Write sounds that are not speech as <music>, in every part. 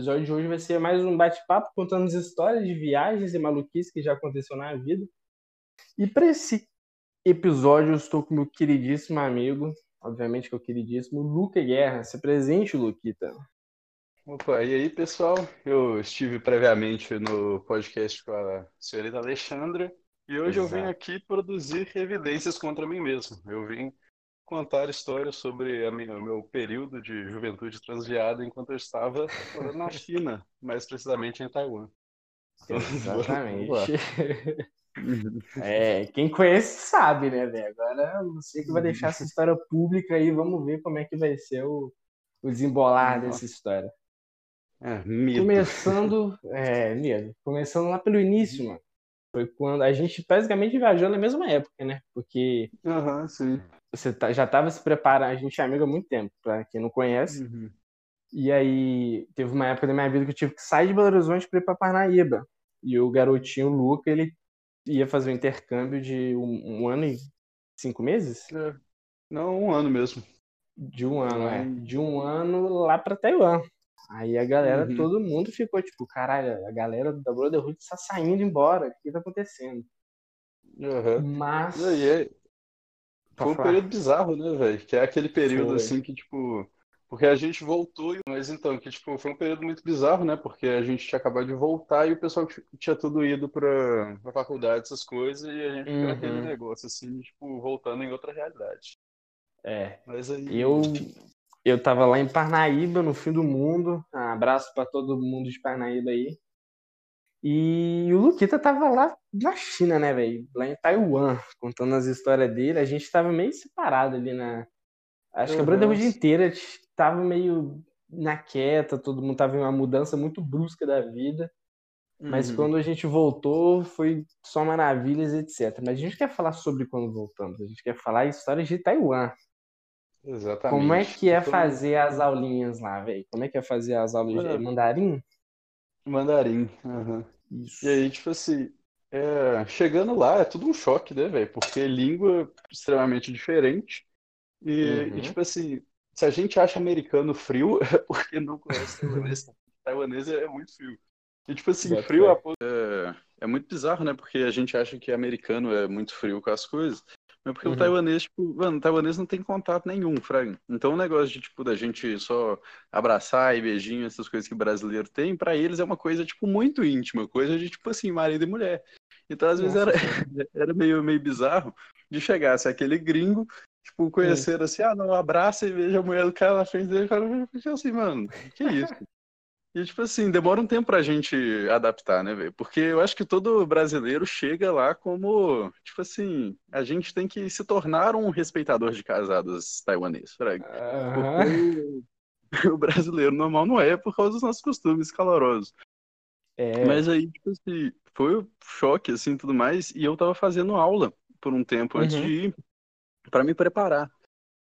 episódio de hoje vai ser mais um bate-papo contando as histórias de viagens e maluquices que já aconteceu na vida. E para esse episódio eu estou com meu queridíssimo amigo, obviamente que é o queridíssimo Luca Guerra. Se presente, Luquita. Opa, e aí, pessoal? Eu estive previamente no podcast com a senhorita Alexandra e hoje Exato. eu vim aqui produzir evidências contra mim mesmo. Eu vim contar histórias sobre o meu período de juventude transviada enquanto eu estava na <laughs> China, mais precisamente em Taiwan. Então, <laughs> Exatamente. <laughs> é, quem conhece sabe, né, velho? Agora você que vai deixar essa história pública aí, vamos ver como é que vai ser o, o desembolar dessa história. É. Começando, é, medo. Começando lá pelo início, mano. Foi quando a gente basicamente viajou na mesma época, né? Porque uhum, sim. Você tá, já estava se preparando, a gente é amigo há muito tempo, para quem não conhece. Uhum. E aí teve uma época da minha vida que eu tive que sair de Belo Horizonte para ir para Parnaíba. E o garotinho o Luca, ele ia fazer um intercâmbio de um, um ano e cinco meses? É. Não, um ano mesmo. De um ano, é. De um ano lá para Taiwan. Aí a galera, uhum. todo mundo ficou tipo, caralho, a galera da Brotherhood está saindo embora, o que tá acontecendo? Uhum. Mas. E aí, é... Foi um período bizarro, né, velho? Que é aquele período foi. assim que, tipo. Porque a gente voltou, mas então, que tipo, foi um período muito bizarro, né? Porque a gente tinha acabado de voltar e o pessoal tinha tudo ido pra, pra faculdade, essas coisas, e a gente uhum. ficou aquele negócio assim, tipo, voltando em outra realidade. É. Mas aí. Eu, eu estava lá em Parnaíba, no fim do mundo. Um abraço para todo mundo de Parnaíba aí. E o Luquita tava lá na China, né, velho? Lá em Taiwan, contando as histórias dele. A gente tava meio separado ali na. Acho uhum. que a Brotherhood inteira tava meio na quieta, todo mundo tava em uma mudança muito brusca da vida. Mas uhum. quando a gente voltou, foi só maravilhas, etc. Mas a gente quer falar sobre quando voltamos. A gente quer falar histórias de Taiwan. Exatamente. Como é que é fazer as aulinhas lá, velho? Como é que é fazer as aulas de mandarim? Mandarim, uhum. Isso. E aí, tipo assim, é... chegando lá é tudo um choque, né, velho? Porque língua extremamente diferente. E, uhum. e, tipo assim, se a gente acha americano frio, <laughs> é porque não conhece taiwanês. taiwanês é muito frio. E, tipo assim, Boa frio é, é muito bizarro, né? Porque a gente acha que americano é muito frio com as coisas. Mas porque uhum. o taiwanês, tipo, mano, o taiwanês não tem contato nenhum, Frank. Então o negócio de, tipo, da gente só abraçar e beijinho, essas coisas que o brasileiro tem, para eles é uma coisa, tipo, muito íntima, coisa de, tipo assim, marido e mulher. Então, às vezes, era, <laughs> era meio, meio bizarro de chegar, se aquele gringo, tipo, conhecer assim, ah, não, abraça e veja a mulher do cara na frente dele, o cara fica assim, mano, que isso? E, tipo assim, demora um tempo pra gente adaptar, né, velho? Porque eu acho que todo brasileiro chega lá como, tipo assim, a gente tem que se tornar um respeitador de casados taiwaneses, fraga. Uhum. Porque <laughs> o brasileiro normal não é por causa dos nossos costumes calorosos. É. Mas aí, tipo assim, foi um choque, assim, tudo mais, e eu tava fazendo aula por um tempo antes uhum. de ir, pra me preparar.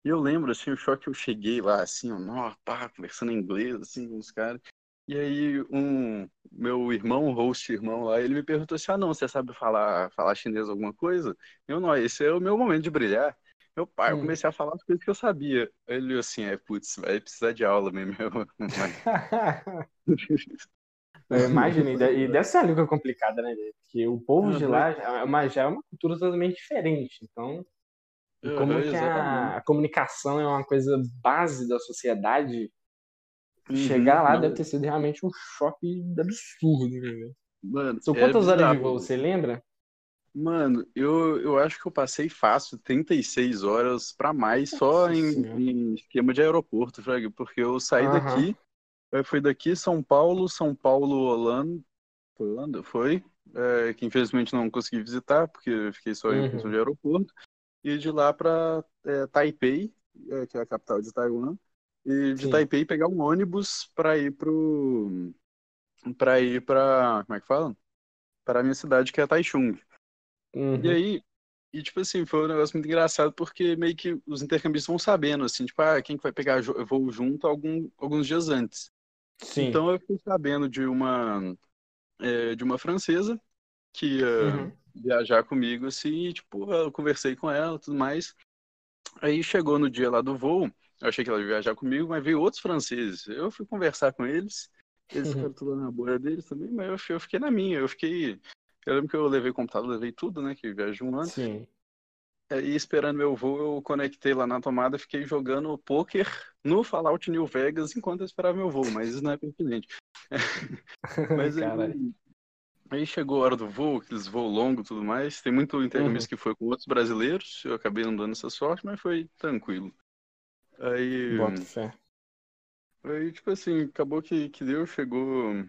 E eu lembro, assim, o choque que eu cheguei lá, assim, ó, pá, conversando em inglês, assim, com os caras. E aí um meu irmão, host irmão lá, ele me perguntou assim: "Ah, não, você sabe falar falar chinês alguma coisa?" Eu não, esse é o meu momento de brilhar. Meu pai, hum. eu comecei a falar as coisas que eu sabia. Ele assim, é, putz, vai precisar de aula mesmo. <laughs> <laughs> eu imagino, e deve ser uma língua complicada, né? Porque o povo de lá já é, uma, já é uma cultura totalmente diferente. Então, como uhum, que a, a, comunicação é uma coisa base da sociedade, Uhum, Chegar lá não. deve ter sido realmente um choque absurdo, né, Mano, São quantas é horas de voo, você lembra? Mano, eu, eu acho que eu passei fácil 36 horas para mais só em, em, esquema de aeroporto, porque eu saí uhum. daqui, foi daqui São Paulo, São Paulo, Holanda, Holanda foi, é, que infelizmente não consegui visitar, porque fiquei só em função uhum. de aeroporto, e de lá para é, Taipei, é, que é a capital de Taiwan, e de Sim. Taipei pegar um ônibus para ir pro para ir para como é que fala? Para a minha cidade que é Taichung. Uhum. E aí e tipo assim, foi um negócio muito engraçado porque meio que os intercambistas vão sabendo assim, tipo, ah, quem que vai pegar voo junto algum, alguns dias antes. Sim. Então eu fiquei sabendo de uma é, de uma francesa que ia uhum. viajar comigo assim, e, tipo, eu conversei com ela, tudo mais. Aí chegou no dia lá do voo, eu achei que ela ia viajar comigo, mas veio outros franceses. Eu fui conversar com eles Eles ficaram tudo na bolha deles também, mas eu, eu fiquei na minha. Eu fiquei. Eu lembro que eu levei computador, levei tudo, né? Que viajei um ano. Sim. E esperando meu voo, eu conectei lá na tomada, fiquei jogando poker no Fallout New Vegas enquanto eu esperava meu voo, mas isso não é pertinente. <laughs> mas aí, aí, chegou a hora do voo, aqueles voos longos e tudo mais. Tem muito intercâmbio uhum. que foi com outros brasileiros, eu acabei não dando essa sorte, mas foi tranquilo. Aí. Bota fé. Aí, tipo assim, acabou que, que deu, chegou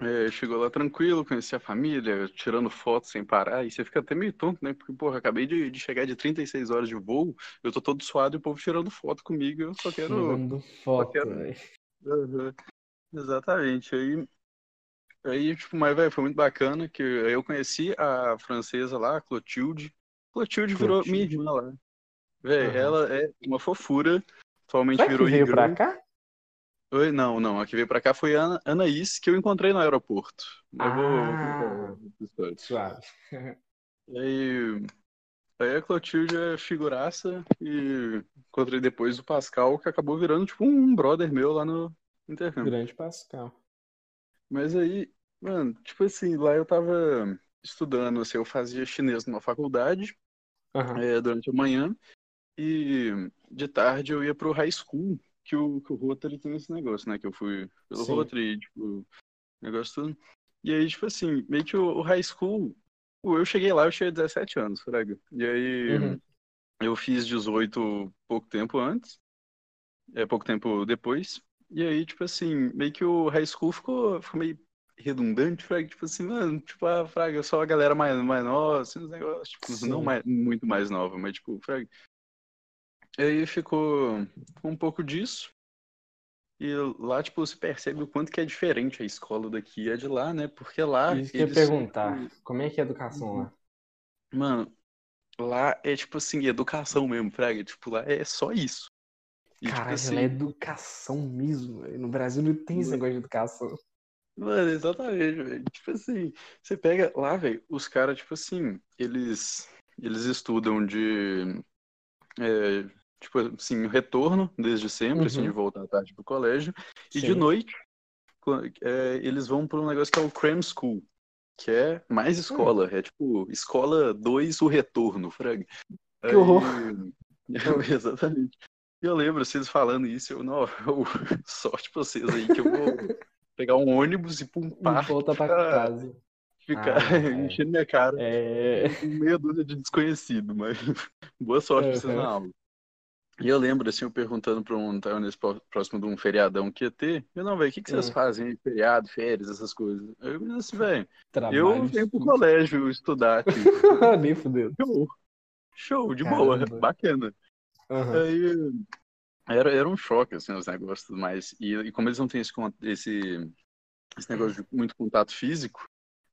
é, chegou lá tranquilo, conheci a família, tirando fotos sem parar, e você fica até meio tonto, né? Porque, porra, acabei de, de chegar de 36 horas de voo, eu tô todo suado e o povo tirando foto comigo, eu só quero. Tirando foto, quero... Uhum. Exatamente. Aí, aí tipo, mas, velho, foi muito bacana que eu conheci a francesa lá, a Clotilde. Clotilde, Clotilde. virou minha irmã lá. Velho, uhum. ela é uma fofura, atualmente virou que veio pra cá? Oi, não, não. A que veio pra cá foi a Anaís, que eu encontrei no aeroporto. Eu ah, vou... suave. <laughs> Aí, aí a Clotilde é figuraça e encontrei depois o Pascal, que acabou virando tipo um brother meu lá no intercâmbio. Grande Pascal. Mas aí, mano, tipo assim, lá eu tava estudando, assim, eu fazia chinês numa faculdade uhum. é, durante a manhã e de tarde eu ia pro high school que o, que o Rotary tem esse negócio, né? Que eu fui pelo Sim. Rotary, tipo, negócio tudo. E aí, tipo assim, meio que o, o high school, eu cheguei lá, eu tinha 17 anos, fraga. E aí, uhum. eu fiz 18 pouco tempo antes, é, pouco tempo depois. E aí, tipo assim, meio que o high school ficou, ficou meio redundante, fraga, tipo assim, mano, tipo, a ah, fraga, só a galera mais, mais nova, assim, os negócios, tipo, Sim. não mais, muito mais nova, mas tipo, fraga, e aí ficou um pouco disso. E lá, tipo, você percebe o quanto que é diferente a escola daqui e a de lá, né? Porque lá. Isso que eu ia perguntar. Como é que é a educação lá? Mano, lá é tipo assim, educação mesmo, Fraga. Tipo, lá é só isso. E, tipo Caralho, tipo assim... é educação mesmo. No Brasil não tem esse negócio de educação. Mano, exatamente, velho. Tipo assim, você pega lá, velho, os caras, tipo assim, eles, eles estudam de é, tipo assim, retorno desde sempre, uhum. assim, de uhum. voltar à tarde pro colégio. Sim. E de noite, é, eles vão para um negócio que é o Cram School, que é mais escola. Uhum. É tipo, escola 2, o retorno, frag. Que Aí, horror! <laughs> exatamente. E eu lembro vocês falando isso, eu, não, eu, <laughs> sorte pra vocês aí, que eu vou pegar um ônibus e pá. Volta pra casa. Ficar ah, é. <laughs> enchendo minha cara. É... Meia dúzia de desconhecido, mas boa sorte uhum. pra vocês na aula. E eu lembro, assim, eu perguntando para um taiwanês próximo de um feriadão que ia ter. Eu, não, velho, o que, que vocês hum. fazem? Feriado, férias, essas coisas. Eu disse assim, velho, eu venho pro colégio estudar. Tipo. <laughs> Nem fudeu. Show, show de Caramba. boa, <laughs> bacana. Uhum. Aí, era, era um choque, assim, os negócios e tudo mais. E, e como eles não têm esse, esse, esse negócio de muito contato físico,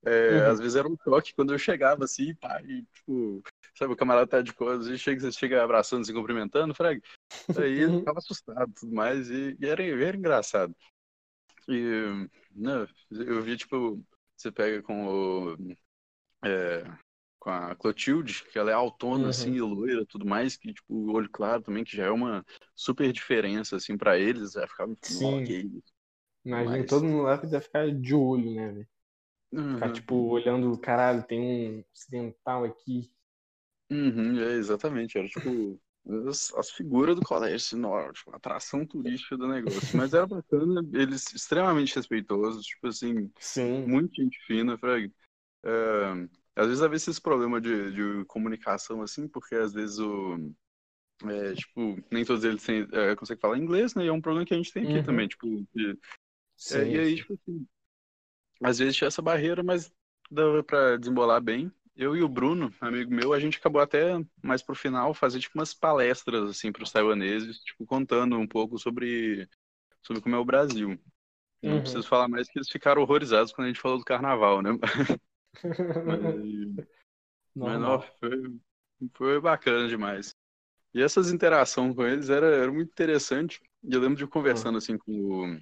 é, uhum. Às vezes era um choque quando eu chegava assim, pá, e, tipo, sabe, o camarada tá de coisas, e chega, você chega abraçando, se cumprimentando, frag. Aí ele uhum. ficava assustado tudo mais, e, e era, era engraçado. E, né, eu vi, tipo, você pega com o. É, com a Clotilde, que ela é autônoma, assim, uhum. assim, e loira tudo mais, que, tipo, o olho claro também, que já é uma super diferença, assim, pra eles, vai ficar, Sim. ok. Imagina, Mas... todo mundo lá deve ficar de olho, né, velho? Uhum. Ficar, tipo, olhando, caralho, tem um ocidental aqui. Uhum, é, exatamente. Era, tipo, as, as figuras do colégio, assim, não, tipo, atração turística do negócio. Mas era bacana, eles extremamente respeitosos, tipo assim, Sim. muito gente fina, Frag. É, às vezes havia esse problema de, de comunicação, assim, porque às vezes o. É, tipo, nem todos eles têm, é, conseguem falar inglês, né? E é um problema que a gente tem aqui uhum. também, tipo. De, sim, é, e aí, tipo assim, às vezes tinha essa barreira, mas dava para desembolar bem. Eu e o Bruno, amigo meu, a gente acabou até mais pro final fazer tipo umas palestras assim para os taiwaneses, tipo contando um pouco sobre sobre como é o Brasil. Não uhum. preciso falar mais que eles ficaram horrorizados quando a gente falou do carnaval, né? <laughs> mas, mas não, foi, foi bacana demais. E essas interações com eles era, era muito interessante. E eu lembro de conversando uhum. assim com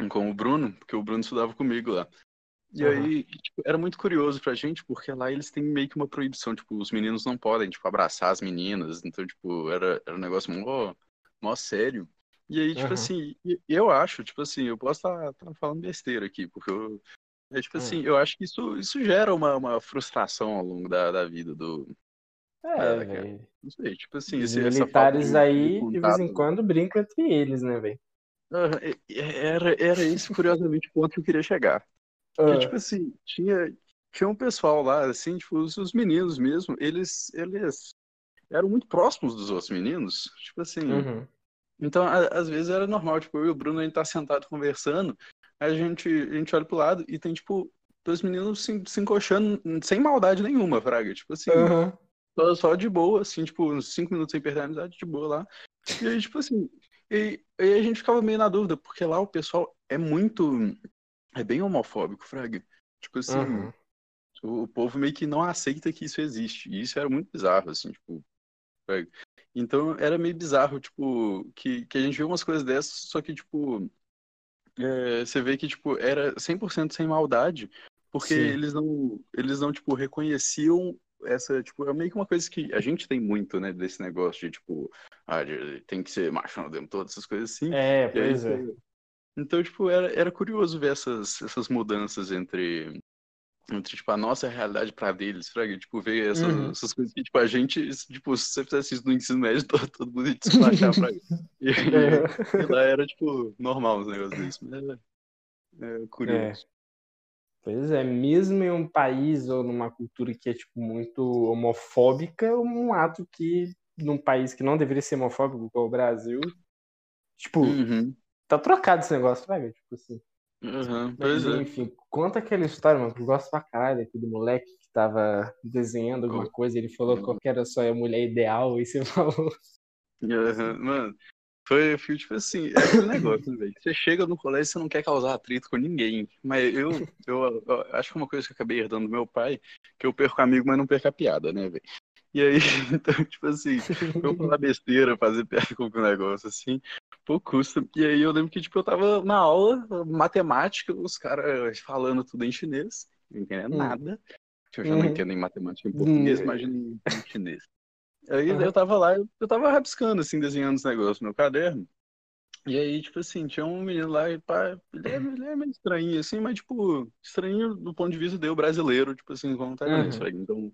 o, com o Bruno, porque o Bruno estudava comigo lá. E uhum. aí, tipo, era muito curioso pra gente, porque lá eles têm meio que uma proibição, tipo, os meninos não podem, tipo, abraçar as meninas, então, tipo, era, era um negócio mó, mó sério. E aí, tipo uhum. assim, eu acho, tipo assim, eu posso estar tá, tá falando besteira aqui, porque eu. É, tipo assim, eu acho que isso, isso gera uma, uma frustração ao longo da, da vida do. É, velho. Não sei, tipo assim. Os militares aí, de, de vez em quando, brincam entre eles, né, velho? Era, era esse, curiosamente, o ponto que eu queria chegar. Porque, uh. tipo assim, tinha, tinha um pessoal lá, assim, tipo, os, os, meninos mesmo, eles, eles eram muito próximos dos outros meninos. Tipo assim. Uhum. Então, a, às vezes era normal, tipo, eu e o Bruno, a gente tá sentado conversando, a gente, a gente olha pro lado e tem, tipo, dois meninos se, se encoxando sem maldade nenhuma, Fraga. Tipo assim, uhum. só, só de boa, assim, tipo, uns cinco minutos sem perder a amizade, de boa lá. E aí, tipo assim, e, e a gente ficava meio na dúvida, porque lá o pessoal é muito. É bem homofóbico, Fraga. Tipo assim, uhum. o, o povo meio que não aceita que isso existe. E isso era muito bizarro, assim, tipo. Fraga. Então era meio bizarro, tipo, que, que a gente vê umas coisas dessas, só que, tipo, é, você vê que, tipo, era 100% sem maldade, porque Sim. eles não, eles não, tipo, reconheciam essa, tipo, é meio que uma coisa que a gente tem muito, né, desse negócio de, tipo, ah, tem que ser machão dentro, todas essas coisas assim. É, pois aí, é. Então, tipo, era, era curioso ver essas, essas mudanças entre, entre, tipo, a nossa realidade pra deles, fraga, tipo, ver essas, uhum. essas coisas que, tipo, a gente, tipo, se você fizesse isso no ensino médio, <laughs> todo, todo mundo ia despachar, fraga. <laughs> E, e, lá era, tipo, normal os negócios desses, mas é, é curioso. É. Pois é, mesmo em um país ou numa cultura que é, tipo, muito homofóbica, um ato que, num país que não deveria ser homofóbico, como o Brasil, tipo, uhum. Tá trocado esse negócio, fraga, tipo assim. Uhum, pois Mas, é. enfim, conta aquela história, mano, que eu gosto pra caralho daquele moleque que tava desenhando alguma oh. coisa, ele falou uhum. que era só a mulher ideal, e você <laughs> falou. Uhum. Mano, foi, foi tipo assim, é aquele negócio, <laughs> velho. Você chega no colégio e você não quer causar atrito com ninguém. Mas eu, eu, eu, acho que uma coisa que eu acabei herdando do meu pai, que eu perco amigo, mas não perco a piada, né, velho? E aí, <laughs> então, tipo assim, <laughs> eu falar besteira, fazer piada com o negócio, assim, pouco custa. E aí eu lembro que, tipo, eu tava na aula, matemática, os caras falando tudo em chinês, não entendendo hum. nada. Eu já uhum. não entendo em matemática em português, hum. imagina em chinês. Aí eu tava lá, eu tava rabiscando, assim, desenhando os negócios no meu caderno. E aí, tipo assim, tinha um menino lá, e pá, ele, é, ele é meio estranho, assim, mas, tipo, estranho do ponto de vista do brasileiro, tipo assim, como tá uhum. isso aí. Então,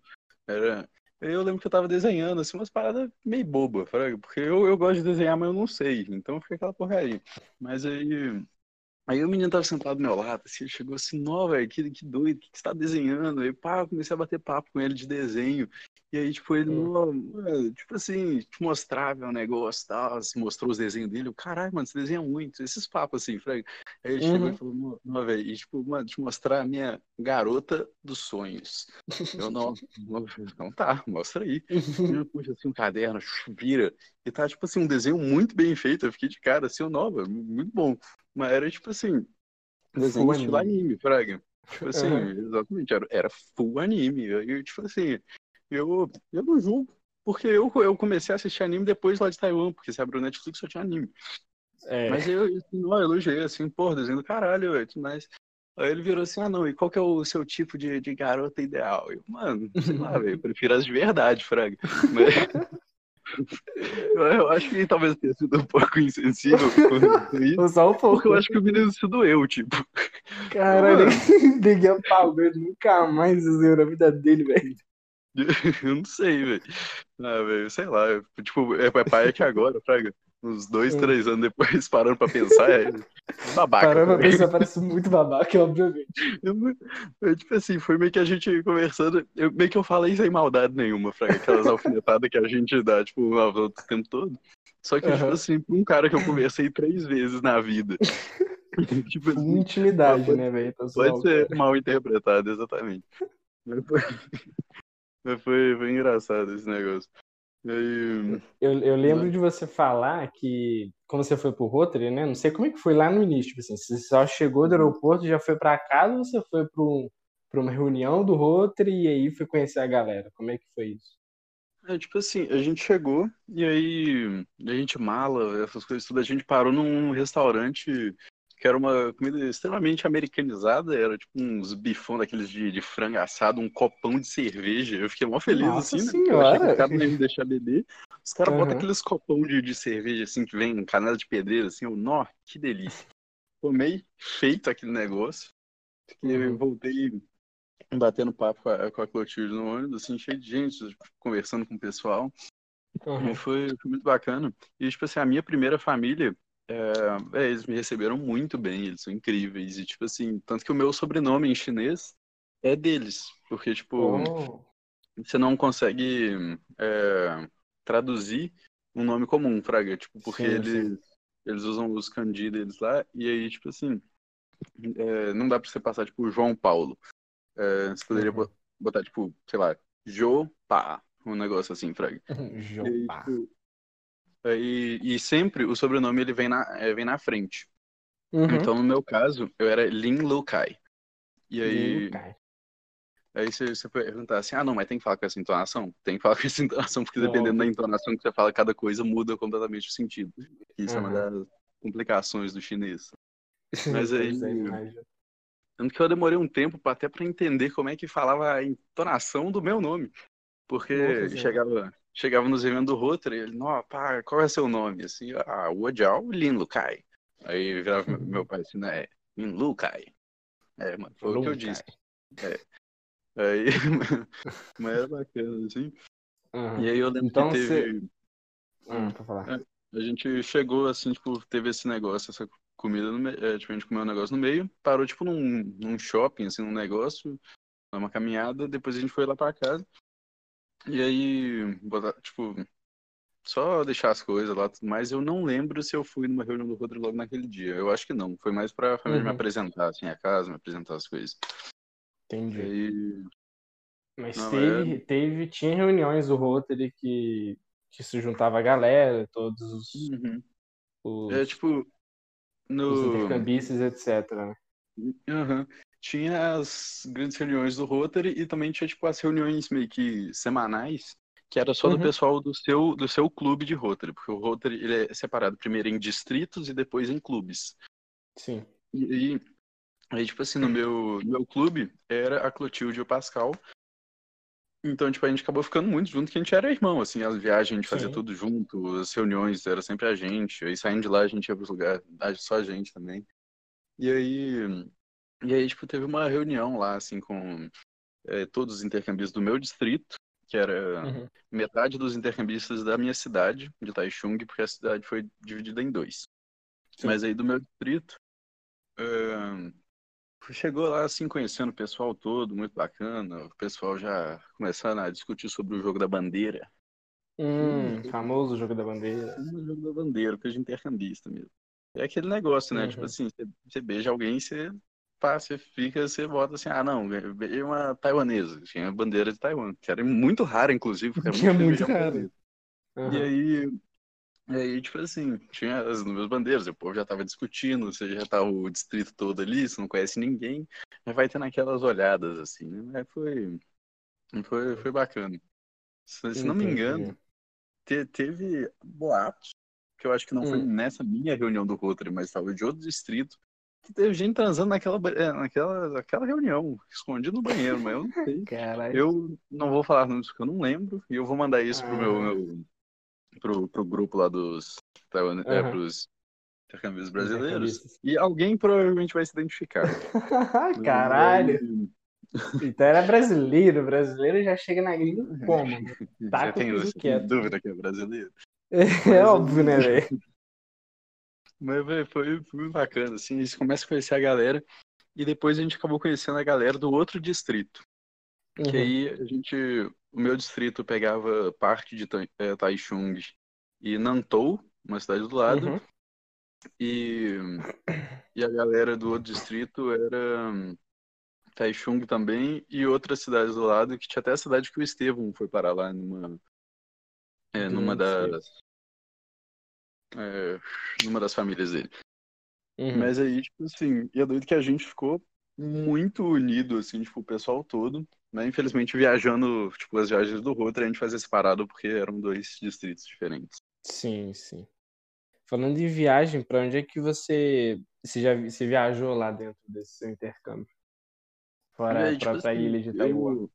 era, eu lembro que eu tava desenhando, assim, umas paradas meio boba, porque eu, eu gosto de desenhar, mas eu não sei, então fica aquela porcaria. Mas aí, aí o menino tava sentado do meu lado, assim, chegou assim, nó, velho, que, que doido, o que, que você tá desenhando? Aí, pá, eu comecei a bater papo com ele de desenho, e aí, tipo, ele, hum. tipo assim, te mostrava um negócio e tal, assim, mostrou os desenhos dele. Eu, caralho, mano, você desenha muito. Esses papos assim, Frank. Aí ele uhum. chegou e uhum. falou, não, velho, e tipo, mano, te mostrar a minha garota dos sonhos. Eu, não, <laughs> não tá, mostra aí. <laughs> Eu puxa assim um caderno, vira. E tá, tipo assim, um desenho muito bem feito. Eu fiquei de cara, assim, nova, muito bom. Mas era, tipo assim, desenho full estilo anime, anime Fraga. Tipo assim, uhum. exatamente, era, era full anime. Eu, tipo assim, eu, eu não julgo, porque eu, eu comecei a assistir anime depois lá de Taiwan, porque se abriu o Netflix só tinha anime. É. Mas eu, eu, eu elogiei, assim, pô, desenho do caralho, mas Aí ele virou assim, ah não, e qual que é o seu tipo de, de garota ideal? Eu, mano, sei lá, velho, eu prefiro as de verdade, Fraga. Mas... <laughs> eu acho que talvez tenha sido um pouco insensível. Só um pouco. Eu acho que o menino se doeu, tipo. Caralho, ninguém apagou ele nunca mais zerou na vida dele, velho. <laughs> Eu não sei, velho. Ah, velho, sei lá. Tipo, é, é pai é que agora, Fraga. Uns dois, três anos depois, <laughs> parando pra pensar, é babaca. Parando pra pensar, parece muito babaca, obviamente. <laughs> Eu, eu, tipo assim, foi meio que a gente conversando, eu, meio que eu falei sem maldade nenhuma, Fraga. Aquelas alfinetadas que a gente dá, tipo, o tempo todo. Só que, uhum. tipo assim, pra um cara que eu conversei três vezes na vida. <laughs> tipo assim, Intimidade, né, velho? Pode ser mal interpretado, exatamente. Mas foi... Foi, foi engraçado esse negócio. Aí... Eu, eu lembro de você falar que, quando você foi pro Rotary, né? Não sei como é que foi lá no início. Tipo assim, você só chegou do aeroporto, já foi para casa ou você foi para uma reunião do Rotary e aí foi conhecer a galera? Como é que foi isso? É, tipo assim, a gente chegou e aí a gente mala, essas coisas tudo, a gente parou num restaurante que era uma comida extremamente americanizada, era tipo uns bifão daqueles de, de frango assado, um copão de cerveja. Eu fiquei mó feliz Nossa assim, senhora. né? Eu achei que me deixar beber. Os caras uhum. botam aqueles copão de, de cerveja, assim, que vem canela de pedreiro, assim, eu, nó, que delícia. Tomei feito aquele negócio. Fiquei, uhum. voltei batendo papo com a, com a Clotilde no ônibus, assim, cheio de gente, conversando com o pessoal. Uhum. Foi, foi, muito bacana. E, tipo assim, a minha primeira família, é, é, eles me receberam muito bem, eles são incríveis. E, tipo assim, tanto que o meu sobrenome em chinês é deles. Porque, tipo, oh. você não consegue é, traduzir um nome comum, Fraga. Tipo, porque sim, eles, sim. eles usam os kanji deles lá. E aí, tipo assim, é, não dá pra você passar, tipo, João Paulo. É, você poderia uhum. botar, tipo, sei lá, Jopá. Um negócio assim, Fraga. <laughs> Jopá. E, e, sempre o sobrenome ele vem na, é, vem na frente. Uhum. Então, no meu caso, eu era Lin Lukai. E aí. Aí você, você perguntar assim, ah, não, mas tem que falar com essa entonação? Tem que falar <laughs> com essa entonação, porque dependendo da entonação que você fala, cada coisa muda completamente o sentido. Isso uhum. é uma das complicações do chinês. <laughs> Mas aí. Tanto que eu demorei um tempo até para entender como é que falava a entonação do meu nome. Porque Nossa, chegava, chegava nos eventos do Rotary, ele, não, pá, qual é seu nome? Assim, ah, Wodiao Lin Lukai. Aí virava meu pai assim, né, Lin Lukai. É, mano, foi o que eu disse. É. Aí, <laughs> mas era bacana, assim. Uhum. E aí eu lembro então, que teve. Você... Hum, pra falar. É, a gente chegou assim, tipo, teve esse negócio, essa comida no meio. É, tipo, a gente comeu um negócio no meio, parou, tipo, num, num shopping, assim, num negócio, numa caminhada, depois a gente foi lá pra casa. E aí, botar, tipo, só deixar as coisas lá tudo mais. Eu não lembro se eu fui numa reunião do Rodrigo logo naquele dia. Eu acho que não. Foi mais pra família uhum. me apresentar, assim, a casa, me apresentar as coisas. Entendi. Aí... Mas não, teve, é... teve, tinha reuniões do Rotary que, que se juntava a galera, todos os, uhum. os, é, tipo, no... os intercambistas, etc. Né? Uhum. Tinha as grandes reuniões do Rotary e também tinha tipo as reuniões meio que semanais, que era só do uhum. pessoal do seu, do seu clube de Rotary, porque o Rotary ele é separado primeiro em distritos e depois em clubes. Sim. E aí, aí tipo assim, no meu, no meu clube era a Clotilde e o Pascal. Então, tipo, a gente acabou ficando muito junto, que a gente era irmão, assim, as viagens a gente fazia Sim. tudo junto, as reuniões era sempre a gente, aí saindo de lá a gente ia pros lugares, só a gente também. E aí, e aí, tipo, teve uma reunião lá, assim, com é, todos os intercambistas do meu distrito, que era uhum. metade dos intercambistas da minha cidade, de Taichung, porque a cidade foi dividida em dois. Sim. Mas aí do meu distrito, uh, chegou lá, assim, conhecendo o pessoal todo, muito bacana, o pessoal já começando a discutir sobre o jogo da bandeira. Hum, hum famoso jogo da bandeira. O jogo da bandeira, coisa de intercambista mesmo. É aquele negócio, né? Tipo uhum. Tipo assim, você beija alguém, você pá, você fica, você bota assim, ah, não, veio uma taiwanesa, tinha bandeira de Taiwan, que era muito rara, inclusive. Era muito, muito raro. Uhum. E aí, e aí, tipo assim, tinha as nuvens bandeiras, o povo já tava discutindo, você já tá o distrito todo ali, você não conhece ninguém, já vai tendo aquelas olhadas, assim, né? Foi, foi, foi bacana. Se, se não me engano, te, teve boatos, que eu acho que não hum. foi nessa minha reunião do Rotary, mas estava de outro distrito, teve gente transando naquela, é, naquela, naquela reunião, escondido no banheiro, mas eu não sei. <laughs> Caralho. Eu não vou falar números porque eu não lembro, e eu vou mandar isso ah. pro meu, ah. meu pro, pro grupo lá dos uhum. é, pros intercâmbios brasileiros. E alguém provavelmente vai se identificar. <laughs> Caralho! Então era brasileiro, brasileiro já chega na gringa como? <laughs> Tá já tem dúvida que é brasileiro. É, é óbvio, né, velho? Mas, foi, foi bacana, assim, a gente começa a conhecer a galera e depois a gente acabou conhecendo a galera do outro distrito. Uhum. Que aí a gente, o meu distrito pegava parte de é, Taichung e Nantou, uma cidade do lado, uhum. e, e a galera do outro distrito era Taichung também e outras cidades do lado, que tinha até a cidade que o Estevam foi parar lá numa, é, numa das é, numa das famílias dele. Uhum. Mas aí, tipo assim, e é doido que a gente ficou muito unido, assim, tipo, o pessoal todo, né? Infelizmente, viajando, tipo, as viagens do Rotary, a gente fazia separado porque eram dois distritos diferentes. Sim, sim. Falando de viagem, para onde é que você, você já você viajou lá dentro desse seu intercâmbio? Fora aí, tipo pra, assim, ilha de Taiwan. Eu...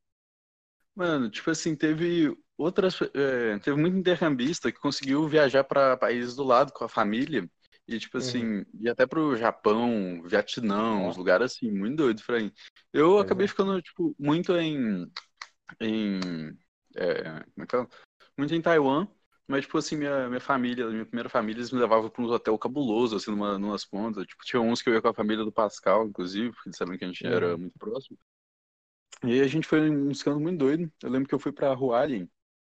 Mano, tipo assim, teve outras. É, teve muito intercambista que conseguiu viajar para países do lado com a família. E, tipo assim, uhum. e até pro Japão, Vietnã, uns lugares assim, muito doido, Fran. Eu é. acabei ficando, tipo, muito em. em é, como é que fala? Muito em Taiwan. Mas, tipo assim, minha, minha família, minha primeira família, eles me levavam para uns hotel cabuloso, assim, numa, numas pontas. Tipo, tinha uns que eu ia com a família do Pascal, inclusive, porque eles sabiam que a gente uhum. era muito próximo. E aí a gente foi escândalo muito doido. Eu lembro que eu fui pra Hualien.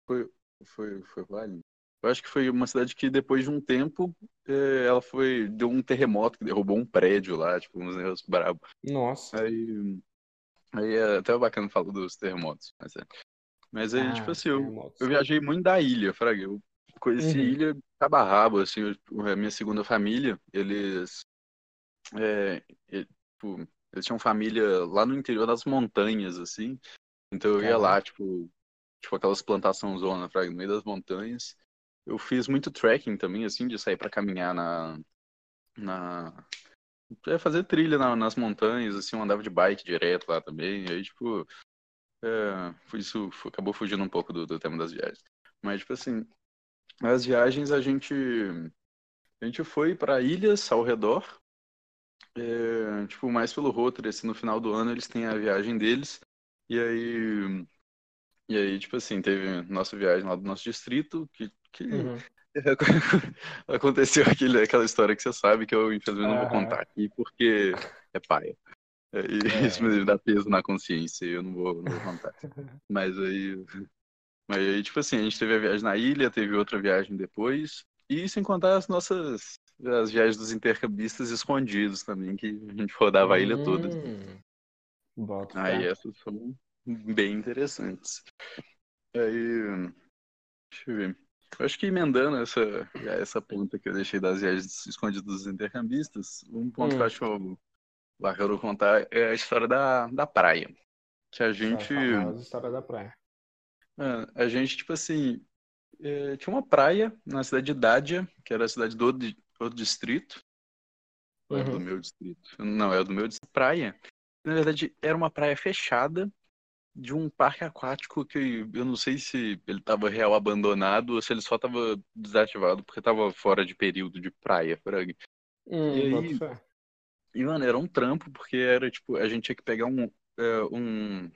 Foi, foi, foi Hualien? Eu acho que foi uma cidade que depois de um tempo eh, ela foi. Deu um terremoto que derrubou um prédio lá, tipo, uns negócios bravos. Nossa. Aí. Aí é até bacana falar dos terremotos. Mas é. Mas aí, tipo ah, tipo assim, eu, eu, viajei muito da ilha, Fraga. Eu conheci uhum. ilha cabo assim, eu, a minha segunda família, eles. É, tipo, eles tinham família lá no interior das montanhas, assim. Então eu ia lá, tipo, tipo aquelas plantações zona, Fraga, no meio das montanhas. Eu fiz muito trekking também, assim, de sair para caminhar na. na é fazer trilha na, nas montanhas, assim, eu andava de bike direto lá também. Aí, tipo, é, isso acabou fugindo um pouco do, do tema das viagens. Mas, tipo assim, as viagens a gente. A gente foi para ilhas ao redor. É, tipo, mais pelo Rotary, assim, no final do ano eles têm a viagem deles. E aí. E aí, tipo assim, teve nossa viagem lá do nosso distrito, que, que uhum. <laughs> aconteceu aquele, aquela história que você sabe, que eu infelizmente não vou contar aqui, porque é paia. É, é. isso me dá peso na consciência, eu não vou, não vou contar. <laughs> mas aí. Mas aí, tipo assim, a gente teve a viagem na ilha, teve outra viagem depois, e sem contar as nossas. as viagens dos intercambistas escondidos também, que a gente rodava a ilha toda. Hum. Bota, aí essas foram bem interessantes. Aí. Deixa eu ver. Eu acho que emendando essa, essa ponta que eu deixei das viagens escondidas dos intercambistas, um ponto hum. que eu acho bacana contar é a história da, da praia. Que a gente. A história da praia. É, a gente, tipo assim, é, tinha uma praia na cidade de Dádia, que era a cidade do outro distrito. Uhum. É do meu distrito. Não, é do meu distrito. Praia. Na verdade, era uma praia fechada de um parque aquático que eu não sei se ele estava real abandonado ou se ele só estava desativado porque estava fora de período de praia, Frag. Hum, e aí, e, mano, era um trampo, porque era, tipo, a gente tinha que pegar um, é, um,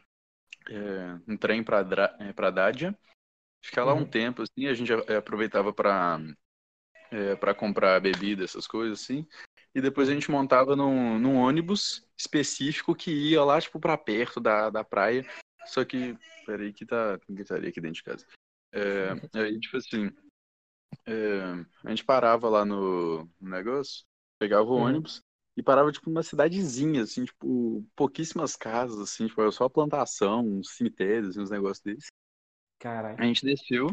é, um trem pra, é, pra Dádia, ficar lá uhum. um tempo, assim, a gente aproveitava pra, é, pra comprar bebida, essas coisas, assim, e depois a gente montava num, num ônibus específico que ia lá, tipo, pra perto da, da praia, só que, peraí que tá gritaria aqui dentro de casa. É, <laughs> aí, tipo assim, é, a gente parava lá no, no negócio, pegava o uhum. ônibus, e parava, tipo, numa cidadezinha, assim, tipo, pouquíssimas casas, assim, tipo, só plantação, uns cemitérios, uns negócios desses. Caralho. A gente desceu,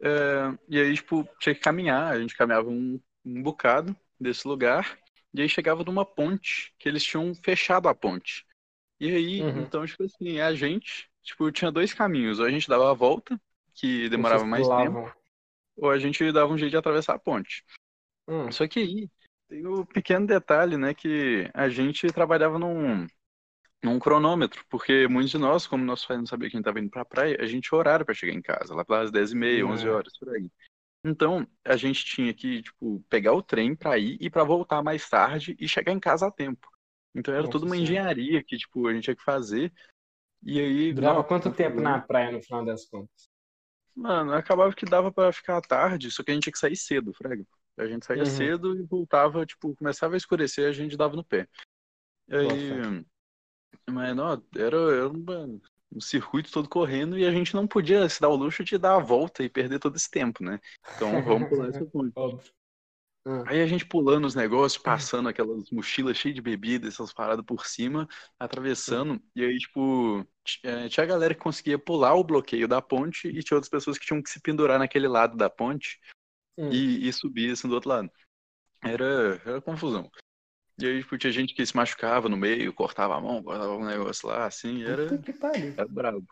é, e aí, tipo, tinha que caminhar, a gente caminhava um, um bocado desse lugar, e aí chegava numa ponte, que eles tinham fechado a ponte. E aí, uhum. então, tipo assim, a gente, tipo, tinha dois caminhos, ou a gente dava a volta, que demorava mais tempo, ou a gente dava um jeito de atravessar a ponte. Hum. Só que aí, tem o pequeno detalhe, né, que a gente trabalhava num, num cronômetro, porque muitos de nós, como pais não sabiam quem estava indo para a praia, a gente tinha horário para chegar em casa, lá pelas 10h30, 11 horas, por aí. Então, a gente tinha que, tipo, pegar o trem para ir e para voltar mais tarde e chegar em casa a tempo. Então era Nossa, toda uma engenharia que, tipo, a gente tinha que fazer. E aí. Durava quanto tempo na praia no final das contas? Mano, acabava que dava para ficar tarde, só que a gente tinha que sair cedo, Frega. A gente saía uhum. cedo e voltava, tipo, começava a escurecer, a gente dava no pé. E aí. Mas não, era, era uma, um circuito todo correndo e a gente não podia se dar o luxo de dar a volta e perder todo esse tempo, né? Então vamos pular esse <laughs> ponto. Uhum. Aí a gente pulando os negócios, passando aquelas mochilas cheias de bebida, essas paradas por cima, atravessando. Uhum. E aí, tipo, é, tinha a galera que conseguia pular o bloqueio da ponte e tinha outras pessoas que tinham que se pendurar naquele lado da ponte hum. e, e subir assim do outro lado. Era, era confusão. E aí, tipo, tinha gente que se machucava no meio, cortava a mão, cortava um negócio lá, assim, era, era brabo.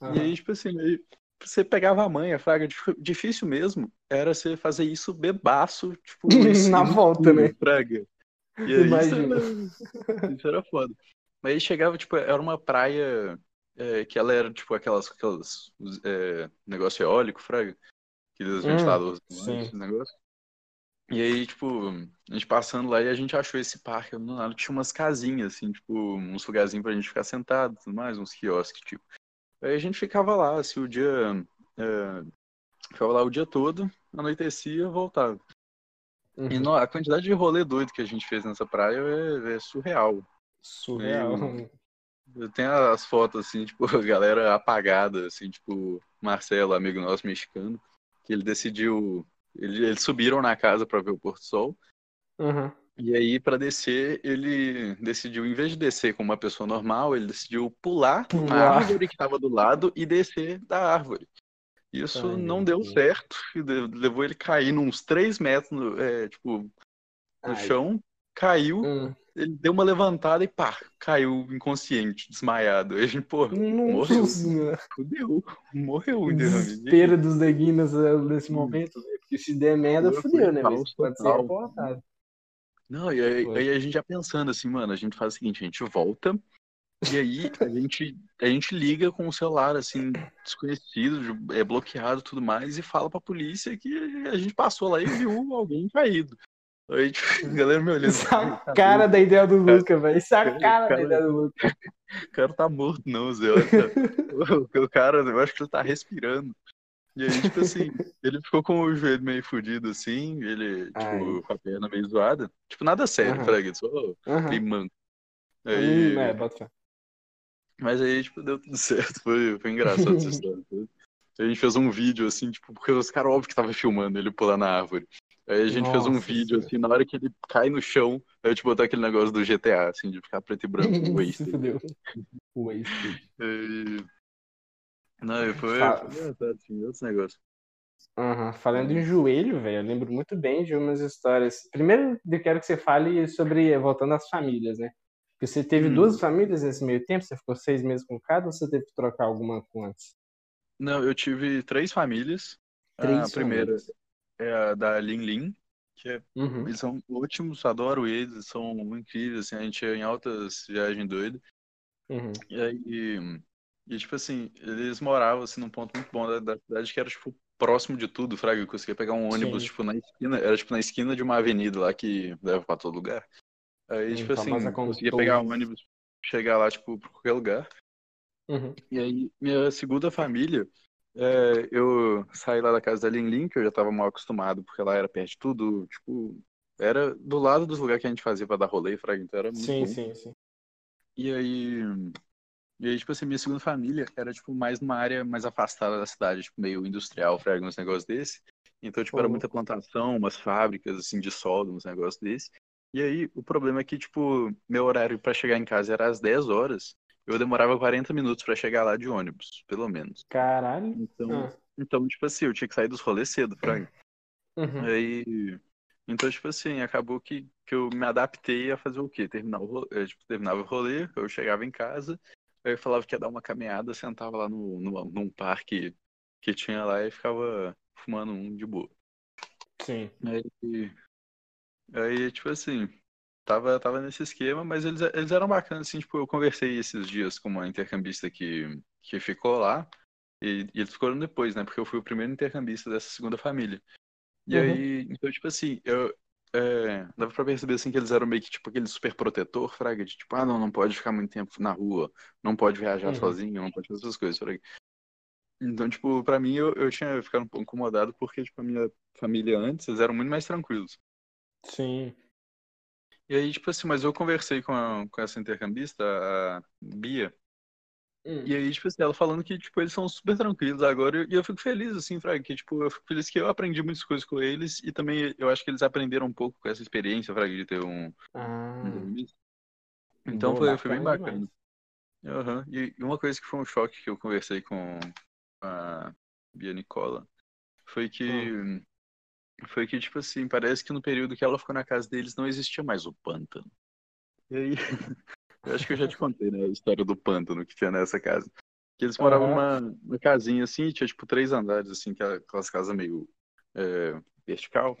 Uhum. E aí, tipo assim, aí você pegava a manha, fraga, difícil mesmo era você fazer isso bebaço, tipo, <laughs> na volta, né? Fraga. E aí, isso era, <laughs> isso era foda. Mas aí chegava, tipo, era uma praia é, que ela era tipo aquelas, aquelas é, negócio eólico, fraga, aqueles hum, ventiladores, esse negócio. E aí, tipo, a gente passando lá e a gente achou esse parque, do nada tinha umas casinhas, assim, tipo, uns lugarzinhos pra gente ficar sentado, tudo mais, uns quiosques, tipo. Aí a gente ficava lá, assim, o dia. É, ficava lá o dia todo, anoitecia, voltava. Uhum. E no, a quantidade de rolê doido que a gente fez nessa praia é, é surreal. Surreal. Eu tenho as fotos, assim, tipo, <laughs> a galera apagada, assim, tipo, Marcelo, amigo nosso mexicano, que ele decidiu. Ele, eles subiram na casa para ver o Porto Sol. Uhum. E aí, para descer, ele decidiu, em vez de descer como uma pessoa normal, ele decidiu pular, pular. na árvore que estava do lado e descer da árvore. Isso Ai, não deu Deus. certo, <laughs> levou ele a cair uns 3 metros, é, tipo, no Ai. chão, caiu, hum ele deu uma levantada e pá, caiu inconsciente, desmaiado. Aí a gente, pô, morreu. Fudeu, morreu. Desespero dos neguinhos nesse momento, porque se der merda, fudeu, né? Mas pode ser reportado. Não, e aí, aí, a gente já pensando assim, mano, a gente faz o seguinte, a gente volta e aí a gente, a gente liga com o celular, assim, desconhecido, é bloqueado tudo mais, e fala pra polícia que a gente passou lá e viu alguém caído. Aí, tipo, <laughs> a galera me olhando. Essa é a cara da ideia do Luca, velho. Essa é a cara, da ideia do Luca. O cara tá morto, não, Zé. <laughs> O, o cara, eu acho que ele tá respirando. E aí, tipo assim, ele ficou com o joelho meio fudido, assim, ele, tipo, Ai. com a perna meio zoada. Tipo, nada sério, uhum. Fraga, só uhum. bem manco. Aí... Hum, é, bota Mas aí, tipo, deu tudo <laughs> certo. Foi, foi engraçado essa <laughs> história. A gente fez um vídeo, assim, tipo, porque os caras, óbvio que tava filmando ele pular na árvore. Aí a gente Nossa, fez um vídeo, assim, na hora que ele cai no chão, aí eu te botar aquele negócio do GTA, assim, de ficar preto e branco, <laughs> wasted. Fudeu. wasted. E... Não, foi, Fala... foi assim, outros negócios. Uhum. Falando em joelho, velho, eu lembro muito bem de umas histórias. Primeiro, eu quero que você fale sobre, voltando às famílias, né? Porque você teve hum. duas famílias nesse meio tempo, você ficou seis meses com cada ou você teve que trocar alguma com antes? Não, eu tive três famílias. Três a primeira, é a da Lin Lin, que é, uhum. eles são ótimos, adoro eles, são incríveis, assim, a gente ia em altas viagens doidas. Uhum. E aí, e, tipo assim, eles moravam assim num ponto muito bom da, da cidade que era tipo próximo de tudo, fraga, eu conseguia pegar um ônibus Sim. tipo na esquina, era tipo na esquina de uma avenida lá que leva para todo lugar. Aí, Sim, tipo assim, conseguia pegar um ônibus, chegar lá tipo pra qualquer lugar. Uhum. E aí, minha segunda família, é, eu saí lá da casa da Lin Lin, que eu já tava mal acostumado, porque lá era perto de tudo, tipo, era do lado dos lugares que a gente fazia pra dar rolê, fraga, então era muito Sim, bom. sim, sim. E aí, e aí, tipo assim, minha segunda família era, tipo, mais numa área mais afastada da cidade, tipo, meio industrial, fraga, uns negócios desse. Então, tipo, era muita plantação, umas fábricas, assim, de solda, uns negócios desse. E aí, o problema é que, tipo, meu horário para chegar em casa era às 10 horas eu demorava 40 minutos para chegar lá de ônibus, pelo menos. Caralho. Então, ah. então tipo assim, eu tinha que sair dos rolês cedo, Frank. Uhum. Aí, então, tipo assim, acabou que, que eu me adaptei a fazer o quê? Terminar o rolê, é, tipo, terminava o rolê, eu chegava em casa, eu falava que ia dar uma caminhada, sentava lá no, no, num parque que tinha lá e ficava fumando um de boa. Sim. Aí, aí tipo assim, tava, tava nesse esquema, mas eles, eles eram bacanas, assim, tipo, eu conversei esses dias com uma intercambista que, que ficou lá, e, e eles ficaram depois, né, porque eu fui o primeiro intercambista dessa segunda família. E uhum. aí, então, tipo assim, eu, é, dava pra perceber, assim, que eles eram meio que, tipo, aquele super protetor, fraga, de tipo, ah, não, não pode ficar muito tempo na rua, não pode viajar uhum. sozinho, não pode fazer essas coisas, fraga. Então, tipo, pra mim, eu, eu tinha ficado um pouco incomodado, porque, tipo, a minha família antes, eles eram muito mais tranquilos. Sim. E aí, tipo assim, mas eu conversei com, a, com essa intercambista, a Bia, hum. e aí, tipo assim, ela falando que, tipo, eles são super tranquilos agora, e eu fico feliz, assim, Fraga, que, tipo, eu fico feliz que eu aprendi muitas coisas com eles, e também eu acho que eles aprenderam um pouco com essa experiência, Fraga, de ter um... Ah. Então Boa, foi, foi bem bacana. Uhum. E uma coisa que foi um choque que eu conversei com a Bia Nicola, foi que... Hum foi que, tipo assim, parece que no período que ela ficou na casa deles não existia mais o pântano. E aí, <laughs> eu acho que eu já te contei, né, a história do pântano que tinha nessa casa. Que eles moravam uhum. numa, casinha assim, tinha tipo três andares, assim, que aquelas casas meio é, vertical.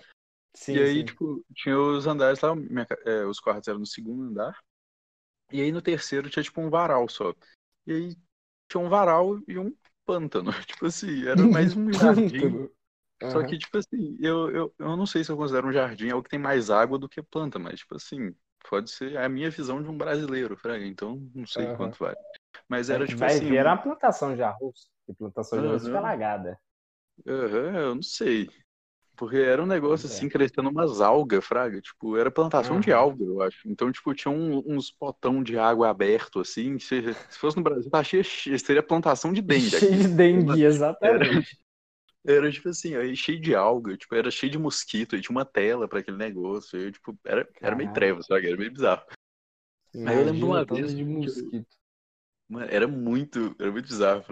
Sim, e aí, sim. tipo, tinha os andares lá, minha, é, os quartos eram no segundo andar. E aí no terceiro tinha tipo um varal só. E aí tinha um varal e um pântano. <laughs> Tipo assim, era mais um <laughs> jardim. Só que, tipo assim, eu, eu, eu não sei se eu considero um jardim algo que tem mais água do que planta, mas, tipo assim, pode ser a minha visão de um brasileiro, Fraga, então não sei uhum. quanto vai. Mas era, tipo vai assim... Vai ver uma plantação de arroz, e plantação de arroz uhum. alagada. Uhum, eu não sei. Porque era um negócio é. assim, crescendo umas algas, fraga. Tipo, era plantação uhum. de alga, eu acho. Então, tipo, tinha um, uns potão de água aberto, assim. Se, se fosse no Brasil, tá cheio, seria plantação de dengue. <laughs> Cheio de dengue, exatamente. Era, tipo assim, aí cheio de alga, tipo, era cheio de mosquito, aí tinha uma tela para aquele negócio. Aí, tipo, era, era meio trevas, sabe? Era meio bizarro. Imagina, aí eu lembro uma vez. De mosquito. Mano, era muito, era muito bizarro.